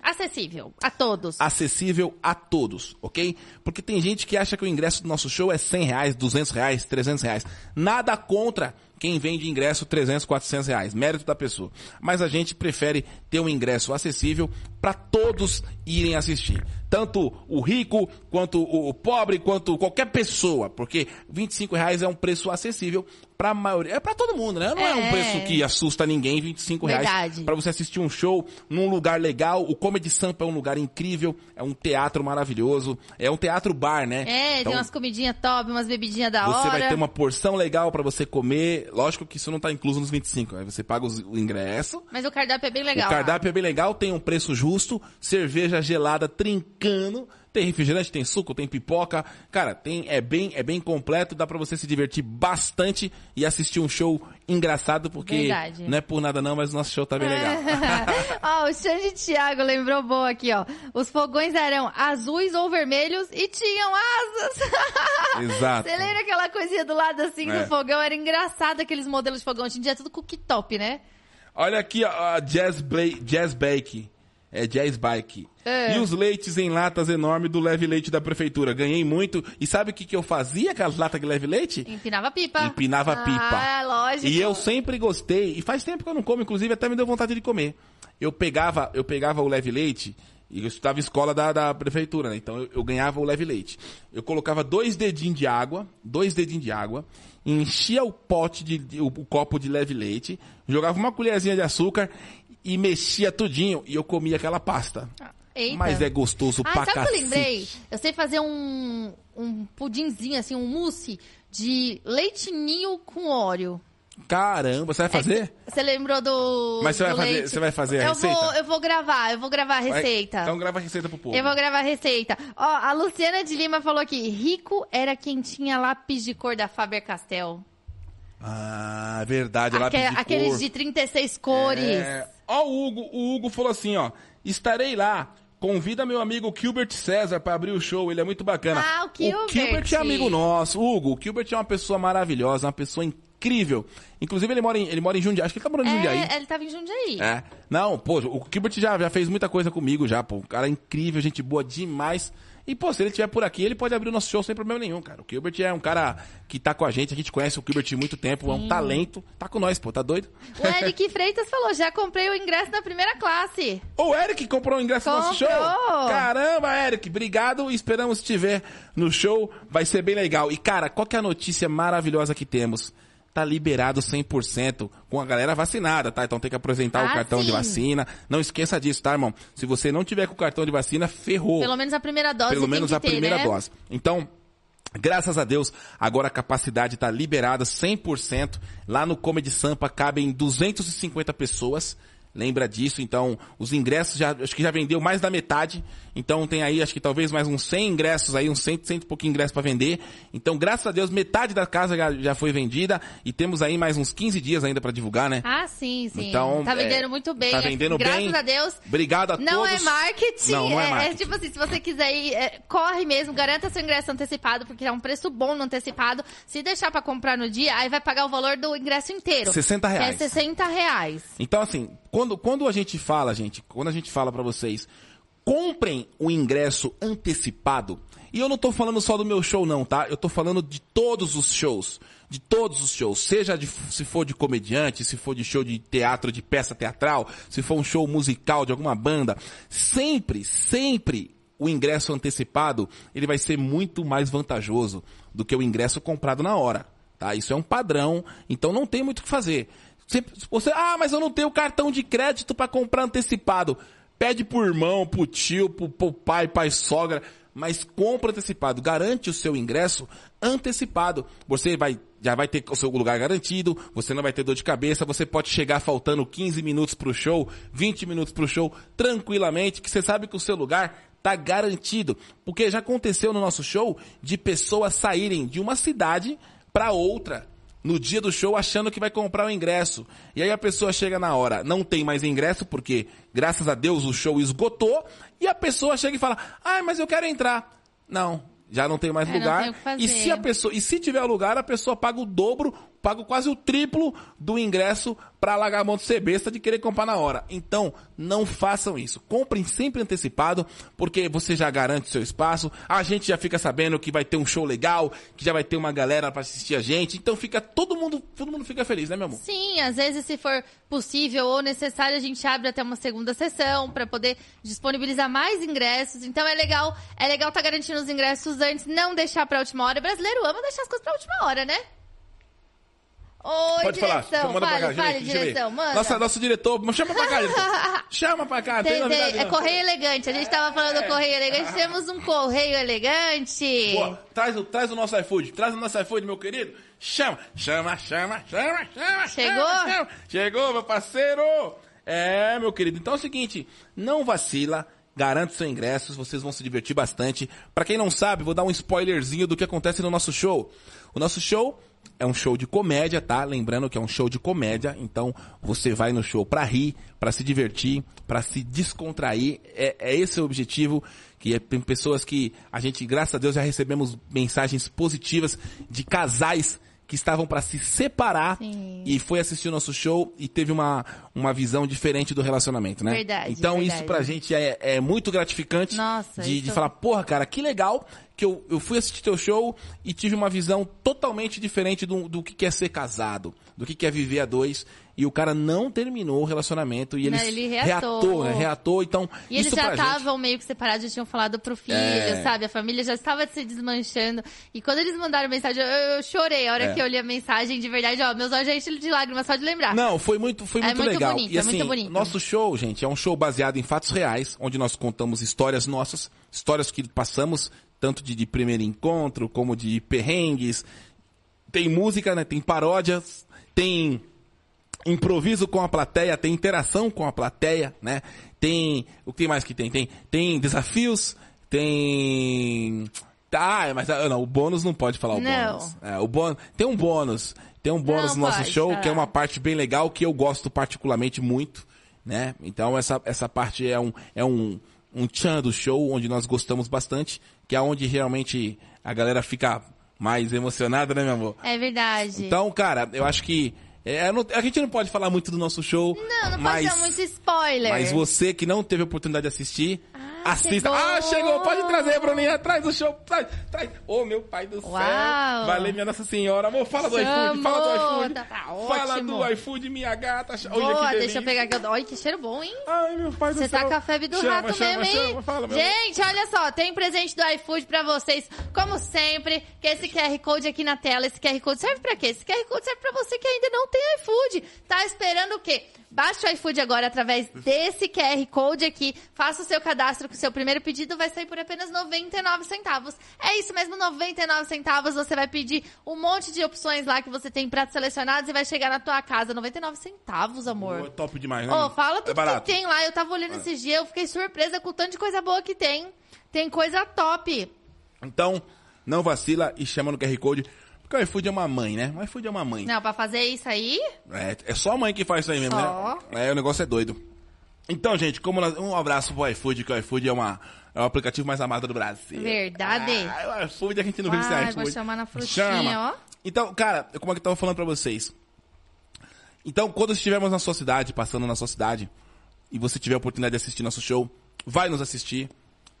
Acessível a todos. acessível a todos, ok? Porque tem gente que acha que o ingresso do nosso show é 100 reais, 200 reais, 300 reais. Nada contra quem vende ingresso 300, 400 reais. Mérito da pessoa. Mas a gente prefere ter um ingresso acessível para todos irem assistir. Tanto o rico, quanto o pobre, quanto qualquer pessoa. Porque 25 reais é um preço acessível para a maioria. É para todo mundo, né? Não é. um É. preço que assusta ninguém, 25 reais. Verdade. Pra você assistir um show num lugar legal. O Comedy Sampa é um lugar incrível, é um teatro maravilhoso, é um teatro bar, né? É, Então, tem umas comidinhas top, umas bebidinhas da Você hora. vai ter uma porção legal pra você comer. Lógico que isso não tá incluso nos 25, aí você paga o ingresso. Mas o cardápio é bem legal. O cardápio é bem legal, tem um preço justo, cerveja gelada trincando, tem refrigerante, tem suco, tem pipoca. Cara, tem é bem é bem completo, dá pra você se divertir bastante e assistir um show engraçado porque Verdade. não é por nada não, mas o nosso show tá bem legal. <laughs> ó, o Xande Thiago lembrou boa aqui, ó. Os fogões eram azuis ou vermelhos e tinham asas. <laughs> Exato. Você lembra aquela coisinha do lado assim É. do fogão? Era engraçado aqueles modelos de fogão. Hoje em dia é tudo cooktop, né? Olha aqui ó, a Jazz, Bla- Jazz Bake. É Jazz Bike. É. E os leites em latas enormes do Leve Leite da prefeitura. Ganhei muito. E sabe o que, que eu fazia com as latas de Leve Leite? Empinava pipa. Empinava pipa. Ah, lógico. E eu sempre gostei, e faz tempo que eu não como, inclusive até me deu vontade de comer. Eu pegava, eu pegava o leve leite, e eu estudava em escola da, da prefeitura, né? Então eu, eu ganhava o leve leite. Eu colocava dois dedinhos de água, dois dedinhos de água, enchia o pote de, de- o, o copo de leve leite, jogava uma colherzinha de açúcar e mexia tudinho e eu comia aquela pasta. Eita. Mas é gostoso Ah, pra sabe o que eu cacete. lembrei? Eu sei fazer um, um pudinzinho, assim, um mousse de leitinho com óleo. Caramba, você vai fazer? Você lembrou do. Mas você vai fazer- leite? você vai fazer a eu receita? Vou, eu vou gravar, eu vou gravar a Vai- receita. Então grava a receita pro povo. Eu vou gravar a receita. Ó, a Luciana de Lima falou aqui: rico era quem tinha lápis de cor da Faber Castell. Ah, verdade, lápis Aque- de cor. aqueles de 36 cores. É, Ó, o Hugo, o Hugo falou assim, ó. Estarei lá. Convida meu amigo Gilbert César pra abrir o show, ele é muito bacana. Ah, o Gilbert. Gilbert é amigo nosso. Hugo, o Gilbert é uma pessoa maravilhosa, uma pessoa incrível. Inclusive, ele mora em, ele mora em Jundiaí. Acho que ele tá morando em Jundiaí. É, ele tava em Jundiaí. É. Não, pô, o Gilbert já, já fez muita coisa comigo já, pô. O cara é incrível, gente boa demais. E, pô, se ele estiver por aqui, ele pode abrir o nosso show sem problema nenhum, cara. O Gilbert é um cara que tá com a gente, a gente conhece o Gilbert há muito tempo, é um talento. Tá com nós, pô, tá doido? O Eric Freitas falou: já comprei o ingresso na primeira classe. O Eric comprou o ingresso no nosso show. Comprou. Caramba, Eric, obrigado. Esperamos te ver no show. Vai ser bem legal. E, cara, qual que é a notícia maravilhosa que temos? Tá liberado 100% com a galera vacinada, tá? Então tem que apresentar o Ah, cartão de sim. vacina. Não esqueça disso, tá, irmão? Se você não tiver com o cartão de vacina, ferrou. Pelo menos a primeira dose. Pelo menos a ter, primeira né? dose. Então, graças a Deus, agora a capacidade está liberada 100%. Lá no Comedy Sampa cabem 250 pessoas. Lembra disso? Então, os ingressos já, acho que já vendeu mais da metade. Então, tem aí, acho que talvez mais uns 100 ingressos aí, uns 100, 100 e pouquinho ingressos para vender. Então, graças a Deus, metade da casa já, já foi vendida. E temos aí mais uns 15 dias ainda para divulgar, né? Ah, sim, sim. Então, tá vendendo é, muito bem. tá É, vendendo Graças bem. a Deus. Obrigado a Não todos. é marketing, Não, não é é, marketing. tipo assim, se você quiser ir, é, corre mesmo, garanta seu ingresso antecipado, porque é um preço bom no antecipado. Se deixar pra comprar no dia, aí vai pagar o valor do ingresso inteiro. 60 reais. É 60 reais. Então, assim, quando, quando a gente fala, gente, quando a gente fala pra vocês, comprem o ingresso antecipado. E eu não tô falando só do meu show, não, tá? Eu tô falando de todos os shows. De todos os shows. Seja de, se for de comediante, se for de show de teatro, de peça teatral, se for um show musical de alguma banda. Sempre, sempre o ingresso antecipado, ele vai ser muito mais vantajoso do que o ingresso comprado na hora. Tá? Isso é um padrão, então não tem muito o que fazer. Sempre- você, ah, mas eu não tenho cartão de crédito para comprar antecipado. Pede pro irmão, pro tio, pro, pro pai, pai, sogra, mas compra antecipado. Garante o seu ingresso antecipado. Você vai, já vai ter o seu lugar garantido, você não vai ter dor de cabeça, você pode chegar faltando 15 minutos pro show, 20 minutos pro show, tranquilamente, que você sabe que o seu lugar tá garantido. Porque já aconteceu no nosso show de pessoas saírem de uma cidade para outra no dia do show achando que vai comprar o ingresso. E aí a pessoa chega na hora, não tem mais ingresso porque, graças a Deus, o show esgotou. E a pessoa chega e fala, ah, mas eu quero entrar. Não, já não tem mais É, não lugar. tem o que fazer. e se a pessoa, e se tiver lugar, a pessoa paga o dobro, paga quase o triplo do ingresso para de ser besta de querer comprar na hora. Então, não façam isso. Comprem sempre antecipado, porque você já garante seu espaço. A gente já fica sabendo que vai ter um show legal, que já vai ter uma galera para assistir a gente. Então fica todo mundo, todo mundo fica feliz, né, meu amor? Sim, às vezes, se for possível ou necessário, a gente abre até uma segunda sessão para poder disponibilizar mais ingressos. Então é legal, é legal estar garantindo os ingressos antes, não deixar pra última hora. O brasileiro ama deixar as coisas pra última hora, né? Oi, Pode falar. direção, Manda fale, pra cá, fale, direção, manda. Nossa, nosso diretor, chama pra cá. <laughs> Chama pra cá, tem, Tem- tem- é correio elegante. A gente tava falando É. do correio elegante. Temos um correio elegante. Boa, traz, o- traz o nosso iFood, traz o nosso iFood, meu querido. Chama, chama, chama, chama, chama. Chegou? chama, chama. Chegou, meu parceiro. É, meu querido. Então é o seguinte, não vacila. Garante seu ingresso, vocês vão se divertir bastante. Pra quem não sabe, vou dar um spoilerzinho do que acontece no nosso show. O nosso show é um show de comédia, tá? Lembrando que é um show de comédia, então você vai no show pra rir, pra se divertir, pra se descontrair. É, é esse o objetivo, que é tem pessoas que a gente, graças a Deus, já recebemos mensagens positivas de casais que estavam pra se separar Sim. e foi assistir o nosso show e teve uma, uma visão diferente do relacionamento, né? Verdade, Então verdade. isso pra gente é, é muito gratificante Nossa, de, isso- de falar, porra, cara, que legal que eu, eu fui assistir teu show e tive uma visão totalmente diferente do, do que é ser casado, do que é viver a dois. E o cara não terminou o relacionamento e Não, ele, ele reatou. né? Reatou, então E eles já estavam meio que separados, já tinham falado pro filho, É. sabe? A família já estava se desmanchando. E quando eles mandaram mensagem, eu, eu chorei. A hora É. que eu li a mensagem, de verdade, ó, meus olhos já enchem de lágrimas só de lembrar. Não, foi muito, foi É muito, muito legal. bonito, e é assim, muito bonito. nosso show, gente, é um show baseado em fatos reais, onde nós contamos histórias nossas, histórias que passamos, tanto de, de primeiro encontro, como de perrengues. Tem música, né? Tem paródias, tem improviso com a plateia, tem interação com a plateia, né? Tem, o que mais que tem? Tem, tem desafios, tem... Ah, mas ah, não, o bônus não pode falar o Não. bônus. É, o bônus. Tem um bônus. Tem um bônus Não no nosso pode show, falar. que é uma parte bem legal, que eu gosto particularmente muito, né? Então essa, essa parte é um, é um, um tchan do show, onde nós gostamos bastante, que é onde realmente a galera fica mais emocionada, né, meu amor? É verdade. Então, cara, eu acho que é, não- a gente não pode falar muito do nosso show, não, não mas, pode dar muito spoiler. mas você que não teve a oportunidade de assistir, assista. chegou! Ah, chegou! Pode trazer, Bruninha, traz o show, traz, traz. Ô, meu pai do céu. Uau! Valeu, minha Nossa Senhora. Amor, fala do Chamou, iFood, fala do iFood. tá- tá fala ótimo. do iFood, minha gata. Olha Boa, que deixa eu delícia. pegar aqui. Olha, que cheiro bom, hein? Ai, meu pai do Você céu. tá com a febre do Chama, rato chama, mesmo, hein? chama, fala, amor. Gente, olha só, tem presente do iFood pra vocês, como sempre, que esse QR Code aqui na tela, esse QR Code serve pra quê? Esse QR Code serve pra você que ainda não tem iFood. Tá esperando o quê? Baixe o iFood agora através desse QR Code aqui, faça o seu cadastro que o seu primeiro pedido vai sair por apenas 99 centavos. É isso mesmo, 99 centavos, você vai pedir um monte de opções lá que você tem pratos selecionados e vai chegar na tua casa, 99 centavos, amor. É top demais, né? Ô, fala é tudo barato. que tem lá. Eu tava olhando esses dias, eu fiquei surpresa com o tanto de coisa boa que tem. Tem coisa top. Então, não vacila e chama no QR Code. Porque o iFood é uma mãe, né? O iFood é uma mãe. Não, pra fazer isso aí, É, é só a mãe que faz isso aí mesmo, Só. né? É, o negócio é doido. Então, gente, como nós- um abraço pro iFood, que o iFood é, uma, é o aplicativo mais amado do Brasil. Verdade. Ah, o iFood a gente não vive sem Ai, iFood. vou chamar na frutinha, Chama. ó. Então, cara, como é que eu tava falando pra vocês? Então, quando estivermos na sua cidade, passando na sua cidade, e você tiver a oportunidade de assistir nosso show, vai nos assistir.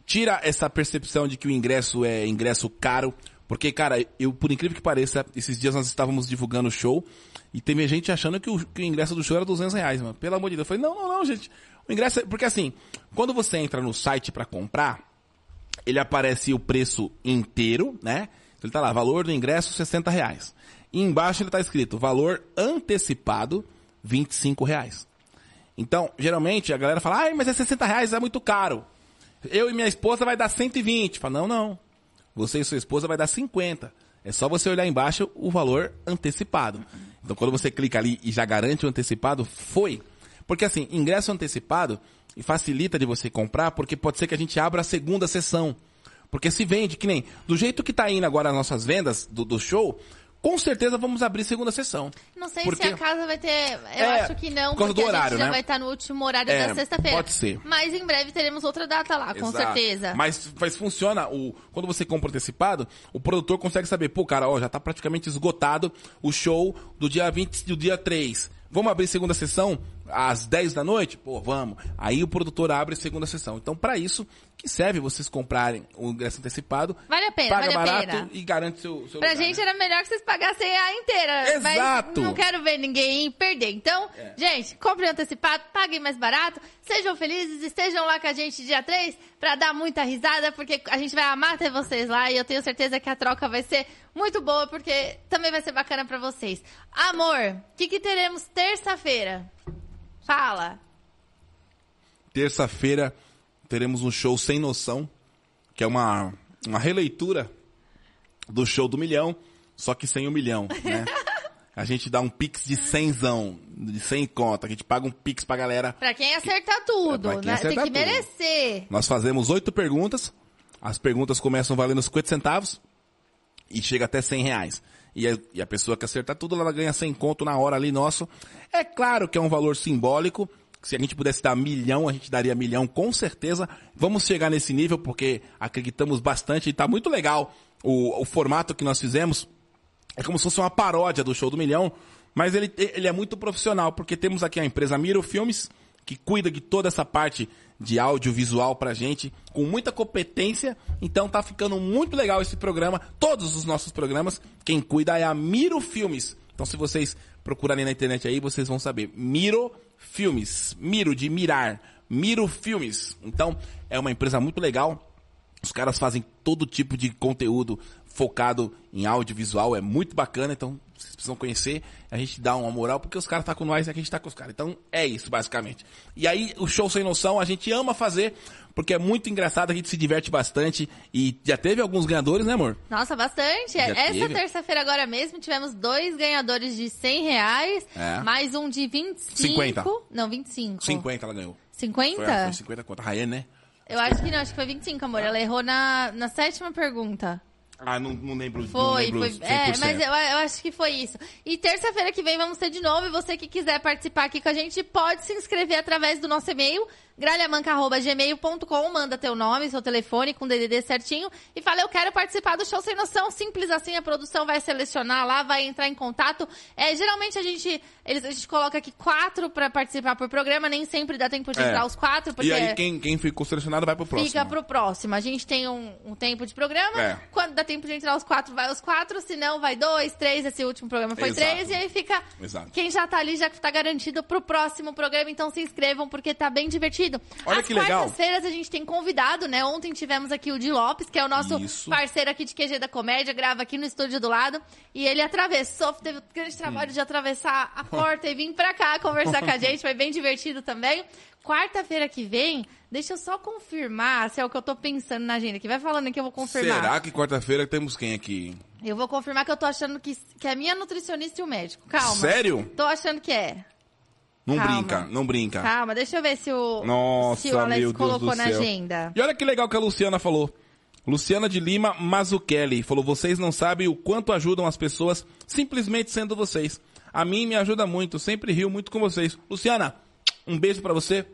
Tira essa percepção de que o ingresso é ingresso caro. Porque, cara, eu, por incrível que pareça, esses dias nós estávamos divulgando o show e teve gente achando que o, que o ingresso do show era 200 reais, mano. Pelo amor de Deus. Eu falei, não, não, não, gente. O ingresso é... Porque assim, quando você entra no site pra comprar, ele aparece o preço inteiro, né? Ele tá lá, valor do ingresso 60 reais. E embaixo ele tá escrito, valor antecipado 25 reais. Então, geralmente a galera fala, ai, mas é 60 reais, é muito caro. Eu e minha esposa vai dar 120. Fala, não, não. Você e sua esposa vai dar 50. É só você olhar embaixo o valor antecipado. Então, quando você clica ali e já garante o antecipado, foi. Porque assim, ingresso antecipado e facilita de você comprar, porque pode ser que a gente abra a segunda sessão. Porque se vende, que nem, do jeito que tá indo agora as nossas vendas do, do show, com certeza vamos abrir segunda sessão. Não sei Porque- se a casa vai ter. Eu É, acho que não, por porque do horário, a gente já né? vai estar no último horário É, da sexta-feira. pode ser. Mas em breve teremos outra data lá, com Exato. certeza. Mas, mas funciona, o, quando você compra antecipado, o produtor consegue saber, pô, cara, ó, já tá praticamente esgotado o show do dia 20, do dia 3. Vamos abrir segunda sessão às 10 da noite? Pô, vamos. Aí o produtor abre segunda sessão. Então, pra isso que serve vocês comprarem o ingresso antecipado. Vale a pena, paga vale a barato pena. e garante seu, seu Pra lugar, gente né? era melhor que vocês pagassem a inteira. Exato. Não quero ver ninguém perder. Então, É. gente, comprem antecipado, paguem mais barato, sejam felizes, estejam lá com a gente dia 3 pra dar muita risada, porque a gente vai amar ter vocês lá e eu tenho certeza que a troca vai ser muito boa, porque também vai ser bacana pra vocês. Amor, o que, que teremos terça-feira? Fala. Terça-feira teremos um show sem noção, que é uma, uma releitura do show do milhão, só que sem o milhão, né? <laughs> A gente dá um pix de cenzão, de 100 conta, a gente paga um pix pra galera. Pra quem acertar tudo, É, quem né? acertar Tem que tudo. merecer. Nós fazemos oito perguntas, as perguntas começam valendo 50 centavos e chega até 100 reais. E a, e a pessoa que acertar tudo, ela ganha 100 conto na hora ali nosso. É claro que é um valor simbólico. Se a gente pudesse dar milhão, a gente daria milhão com certeza. Vamos chegar nesse nível porque acreditamos bastante e tá muito legal o, o formato que nós fizemos. É como se fosse uma paródia do show do milhão, mas ele, ele é muito profissional, porque temos aqui a empresa Miro Filmes, que cuida de toda essa parte de audiovisual pra gente, com muita competência. Então tá ficando muito legal esse programa. Todos os nossos programas, quem cuida é a Miro Filmes. Então se vocês procurarem na internet aí, vocês vão saber. Miro Filmes. Miro de mirar. Miro Filmes. Então é uma empresa muito legal. Os caras fazem todo tipo de conteúdo focado em audiovisual, é muito bacana, então vocês precisam conhecer, a gente dá uma moral, porque os caras tá com nós e a gente tá com os caras. Então é isso, basicamente. E aí, o show sem noção, a gente ama fazer, porque é muito engraçado, a gente se diverte bastante, e já teve alguns ganhadores, né, amor? Nossa, bastante. Já Essa terça-feira agora mesmo tivemos dois ganhadores de 100 reais, É. mais um de 25. 50. Não, 25. 50 ela ganhou. 50? Foi, foi 50 conto. A Rayane, né? Eu acho que não, acho que foi 25, amor. Ela errou na, na sétima pergunta. Ah, não, não lembro. não Foi, lembro foi. 100%. É, mas eu, eu acho que foi isso. E terça-feira que vem vamos ter de novo. E você que quiser participar aqui com a gente, pode se inscrever através do nosso e-mail, gralhamanca.gmail.com. Manda teu nome, seu telefone com DDD certinho. E fala, eu quero participar do Show Sem Noção. Simples assim, a produção vai selecionar lá, vai entrar em contato. É, geralmente a gente, eles, a gente coloca aqui quatro pra participar por programa. Nem sempre dá tempo de É. entrar os quatro, porque... E aí, quem, quem ficou selecionado vai pro próximo. Fica pro próximo. A gente tem um, um tempo de programa. É. Quando dá tempo de entrar os quatro, vai os quatro. Se não, vai dois, três. Esse último programa foi Exato. três. E aí fica. Exato. Quem já tá ali já tá garantido pro próximo programa. Então se inscrevam, porque tá bem divertido. Olha As que legal. quartas-feiras a gente tem convidado, né? Ontem tivemos aqui o Di Lopes, que é o nosso Isso. parceiro aqui de QG da Comédia. Grava aqui no estúdio do lado. E ele atravessou, teve o grande trabalho de atravessar a <laughs> porta e vir pra cá conversar com a gente. Foi bem divertido também. Quarta-feira que vem, deixa eu só confirmar se é o que eu tô pensando na agenda. Que vai falando que eu vou confirmar. Será que quarta-feira temos quem aqui? Eu vou confirmar que eu tô achando que, que é a minha nutricionista e o médico. Calma. Sério? Tô achando que é. Não Calma. brinca, não brinca. Calma, deixa eu ver se o, Nossa, se o Alex meu Deus colocou do na céu. agenda. E olha que legal que a Luciana falou. Luciana de Lima Mazzucchelli falou: vocês não sabem o quanto ajudam as pessoas simplesmente sendo vocês. A mim me ajuda muito, sempre rio muito com vocês. Luciana, um beijo pra você.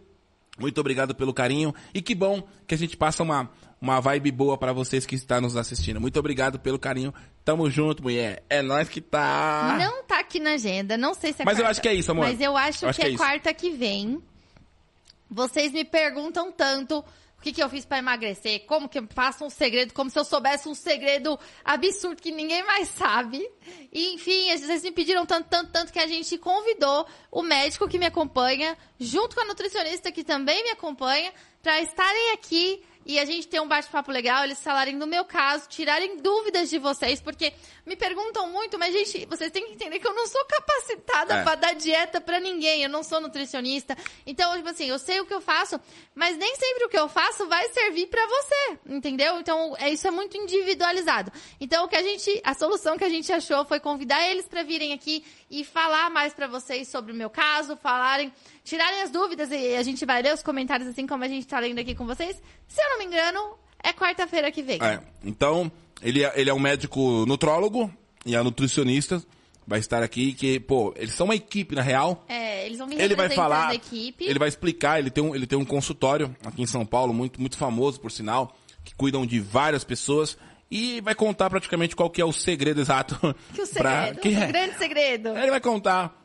Muito obrigado pelo carinho e que bom que a gente passa uma uma vibe boa pra vocês que estão nos assistindo. Muito obrigado pelo carinho. Tamo junto, mulher. É nós que tá. Não tá aqui na agenda, não sei se é Mas eu quarta- acho que é isso, amor. Mas eu acho, Eu acho que, que é é quarta que vem. Vocês me perguntam tanto o que, que eu fiz pra emagrecer, como que eu passo um segredo, como se eu soubesse um segredo absurdo que ninguém mais sabe. E, enfim, vocês me pediram tanto, tanto, tanto que a gente convidou o médico que me acompanha, junto com a nutricionista que também me acompanha, pra estarem aqui e a gente ter um bate-papo legal, eles falarem do meu caso, tirarem dúvidas de vocês, porque me perguntam muito, mas gente, vocês têm que entender que eu não sou capacitada É. pra dar dieta pra ninguém, eu não sou nutricionista. Então, tipo assim, eu sei o que eu faço, mas nem sempre o que eu faço vai servir pra você, entendeu? Então, é, isso é muito individualizado. Então, o que a gente, a solução que a gente achou foi convidar eles pra virem aqui e falar mais pra vocês sobre o meu caso, falarem, tirarem as dúvidas e a gente vai ler os comentários assim como a gente tá lendo aqui com vocês. Se eu não me engano, é quarta-feira que vem. É, então, ele é, ele é um médico nutrólogo, e a nutricionista vai estar aqui, que, pô, eles são uma equipe, na real. É, eles vão me Ele vai falar, ele vai explicar, ele tem, um, ele tem um consultório aqui em São Paulo, muito, muito famoso, por sinal, que cuidam de várias pessoas, e vai contar praticamente qual que é o segredo exato. Que o <laughs> pra- segredo, que o é. grande segredo. Ele vai contar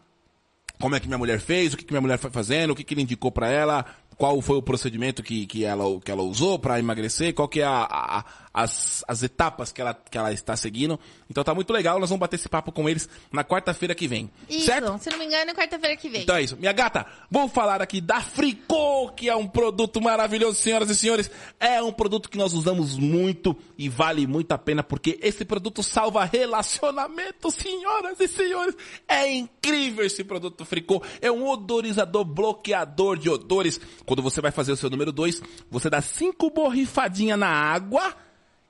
como é que minha mulher fez, o que, que minha mulher foi fazendo, o que, que ele indicou pra ela, qual foi o procedimento que, que, ela, que ela usou pra emagrecer, qual que é a, a- as, as etapas que ela, que ela está seguindo. Então tá muito legal, nós vamos bater esse papo com eles na quarta-feira que vem. Isso, Certo? se não me engano, quarta-feira que vem. Então é isso. Minha gata, vou falar aqui da Fricô, que é um produto maravilhoso, senhoras e senhores. É um produto que nós usamos muito e vale muito a pena, porque esse produto salva relacionamentos, senhoras e senhores. É incrível esse produto Fricô. É um odorizador bloqueador de odores. Quando você vai fazer o seu número 2, você dá cinco borrifadinhas na água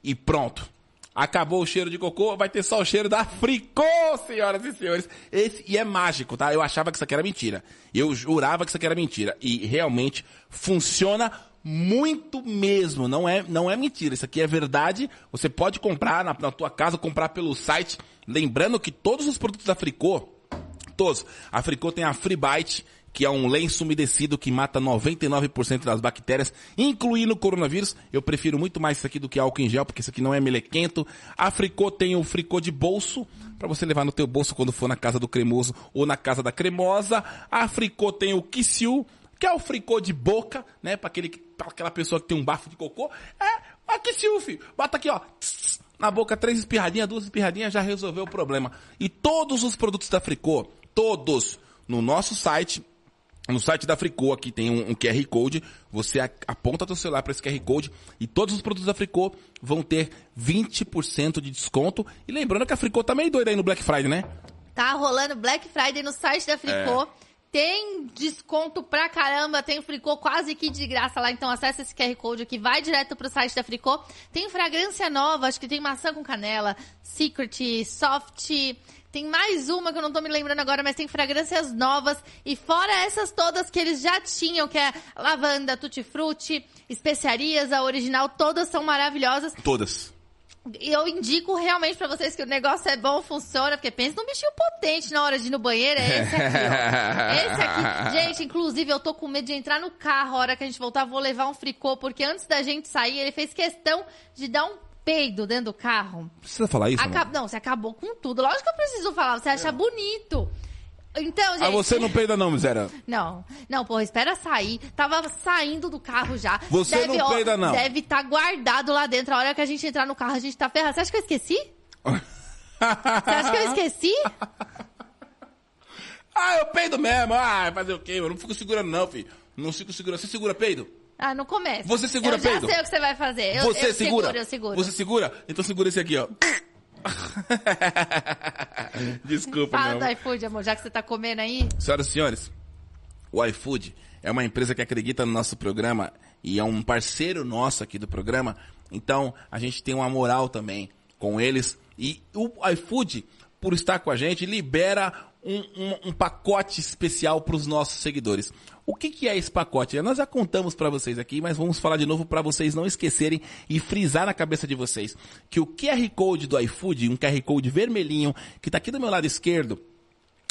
e pronto. Acabou o cheiro de cocô, vai ter só o cheiro da Fricô, senhoras e senhores. Esse, e é mágico, tá? Eu achava que isso aqui era mentira. Eu jurava que isso aqui era mentira. E realmente funciona muito mesmo. Não é, não é mentira. Isso aqui é verdade. Você pode comprar na, na tua casa, comprar pelo site. Lembrando que todos os produtos da Fricô, todos, a Fricô tem a Freebite, que é um lenço umedecido que mata 99% das bactérias, incluindo o coronavírus. Eu prefiro muito mais isso aqui do que álcool em gel, porque isso aqui não é melequento. A Fricô tem o Fricô de bolso, para você levar no teu bolso quando for na casa do cremoso ou na casa da cremosa. A Fricô tem o Kissiu, que é o Fricô de boca, né, para aquele, pra aquela pessoa que tem um bafo de cocô. É, a Kissiu, filho. Bota aqui, ó. Na boca, três espirradinhas, duas espirradinhas, já resolveu o problema. E todos os produtos da Fricô, todos, no nosso site, no site da Fricô aqui tem um, um QR Code, você aponta teu celular para esse QR Code e todos os produtos da Fricô vão ter 20% de desconto. E lembrando que a Fricô tá meio doida aí no Black Friday, né? Tá rolando Black Friday no site da Fricô. É. Tem desconto pra caramba, tem o Fricô quase que de graça lá, então acessa esse QR Code aqui, vai direto pro site da Fricô. Tem fragrância nova, acho que tem maçã com canela, Secret, Soft, tem mais uma que eu não tô me lembrando agora, mas tem fragrâncias novas. E fora essas todas que eles já tinham, que é lavanda, tutti-frutti, especiarias, a original, todas são maravilhosas. Todas. E eu indico realmente pra vocês que o negócio é bom, funciona, porque pensa num bichinho potente na hora de ir no banheiro, é esse aqui, ó. <laughs> Esse aqui. Gente, inclusive, eu tô com medo de entrar no carro a hora que a gente voltar, vou levar um fricô, porque antes da gente sair, ele fez questão de dar um peido dentro do carro. Precisa falar isso, Aca- mano? Não, você acabou com tudo. Lógico que eu preciso falar, você acha bonito. Então, gente... Ah, você não peida não, miséria. <laughs> Não, não, porra, espera sair. Tava saindo do carro já. Você não ó, peida, não. Deve estar guardado lá dentro. A hora que a gente entrar no carro, a gente tá ferrado. Você acha que eu esqueci? <laughs> Você acha que eu esqueci? ah, eu peido mesmo. Ah, fazer o quê? Eu não fico segurando não, filho. Não fico segurando. Você segura peido? Ah, não começa. Você segura eu já peido? sei o que você vai fazer. Eu, Você eu segura? seguro, eu seguro. Você segura? Então segura esse aqui, ó. <laughs> Desculpa, Fala meu do iFood, amor, já que você tá comendo aí. Senhoras e senhores, o iFood é uma empresa que acredita no nosso programa e é um parceiro nosso aqui do programa. Então, a gente tem uma moral também com eles. E o iFood, por estar com a gente, libera um, um- um pacote especial para os nossos seguidores. O que, que é esse pacote? Nós já contamos para vocês aqui, mas vamos falar de novo para vocês não esquecerem e frisar na cabeça de vocês que o QR Code do iFood, um QR Code vermelhinho, que está aqui do meu lado esquerdo,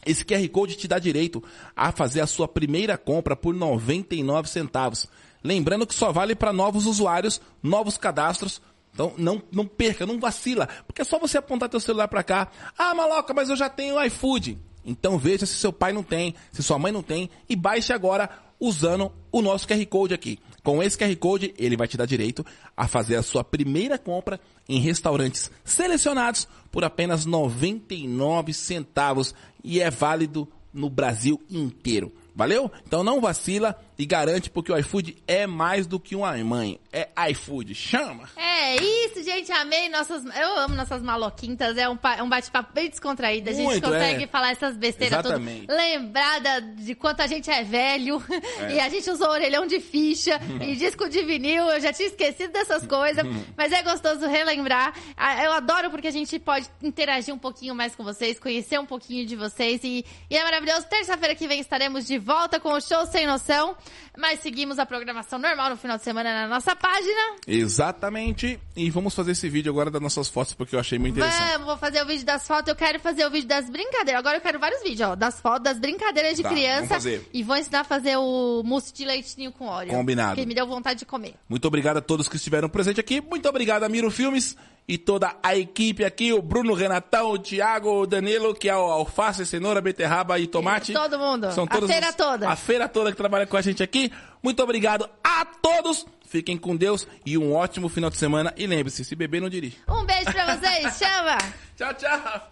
esse QR Code te dá direito a fazer a sua primeira compra por 99 centavos. Lembrando que só vale para novos usuários, novos cadastros. Então não, não perca, não vacila, porque é só você apontar teu celular para cá. Ah, maloca, mas eu já tenho iFood. Então veja se seu pai não tem, se sua mãe não tem e baixe agora usando o nosso QR Code aqui. Com esse QR Code, ele vai te dar direito a fazer a sua primeira compra em restaurantes selecionados por apenas 99 centavos e é válido no Brasil inteiro. Valeu? Então não vacila e garante porque o iFood é mais do que uma mãe. É iFood. Chama! É isso, gente. Amei nossas. Eu amo nossas maloquintas. É um, pa- é um bate-papo bem descontraído. A gente Muito, consegue é. falar essas besteiras tudo. Exatamente. Lembrada de quanto a gente é velho. E a gente usou orelhão de ficha <laughs> e disco de vinil. Eu já tinha esquecido dessas coisas. <laughs> mas é gostoso relembrar. Eu adoro porque a gente pode interagir um pouquinho mais com vocês, conhecer um pouquinho de vocês. E, e é maravilhoso. Terça-feira que vem estaremos de volta com o Show Sem Noção. Mas seguimos a programação normal no final de semana na nossa página. Exatamente. E vamos fazer esse vídeo agora das nossas fotos, porque eu achei muito interessante. Vamos, vou fazer o vídeo das fotos. Eu quero fazer o vídeo das brincadeiras. Agora eu quero vários vídeos, ó. Das fotos, das brincadeiras de Tá, criança. E vou ensinar a fazer o mousse de leitinho com óleo. Combinado. Que me deu vontade de comer. Muito obrigado a todos que estiveram presentes aqui. Muito obrigado a Miro Filmes e toda a equipe aqui, o Bruno Renatão, o Thiago, o Danilo, que é o alface, cenoura, beterraba e tomate. Todo mundo. São todos a feira os, toda. A feira toda que trabalha com a gente aqui. Muito obrigado a todos. Fiquem com Deus e um ótimo final de semana. E lembre-se, se beber, não dirige. Um beijo pra vocês. <laughs> Chama. tchau, tchau.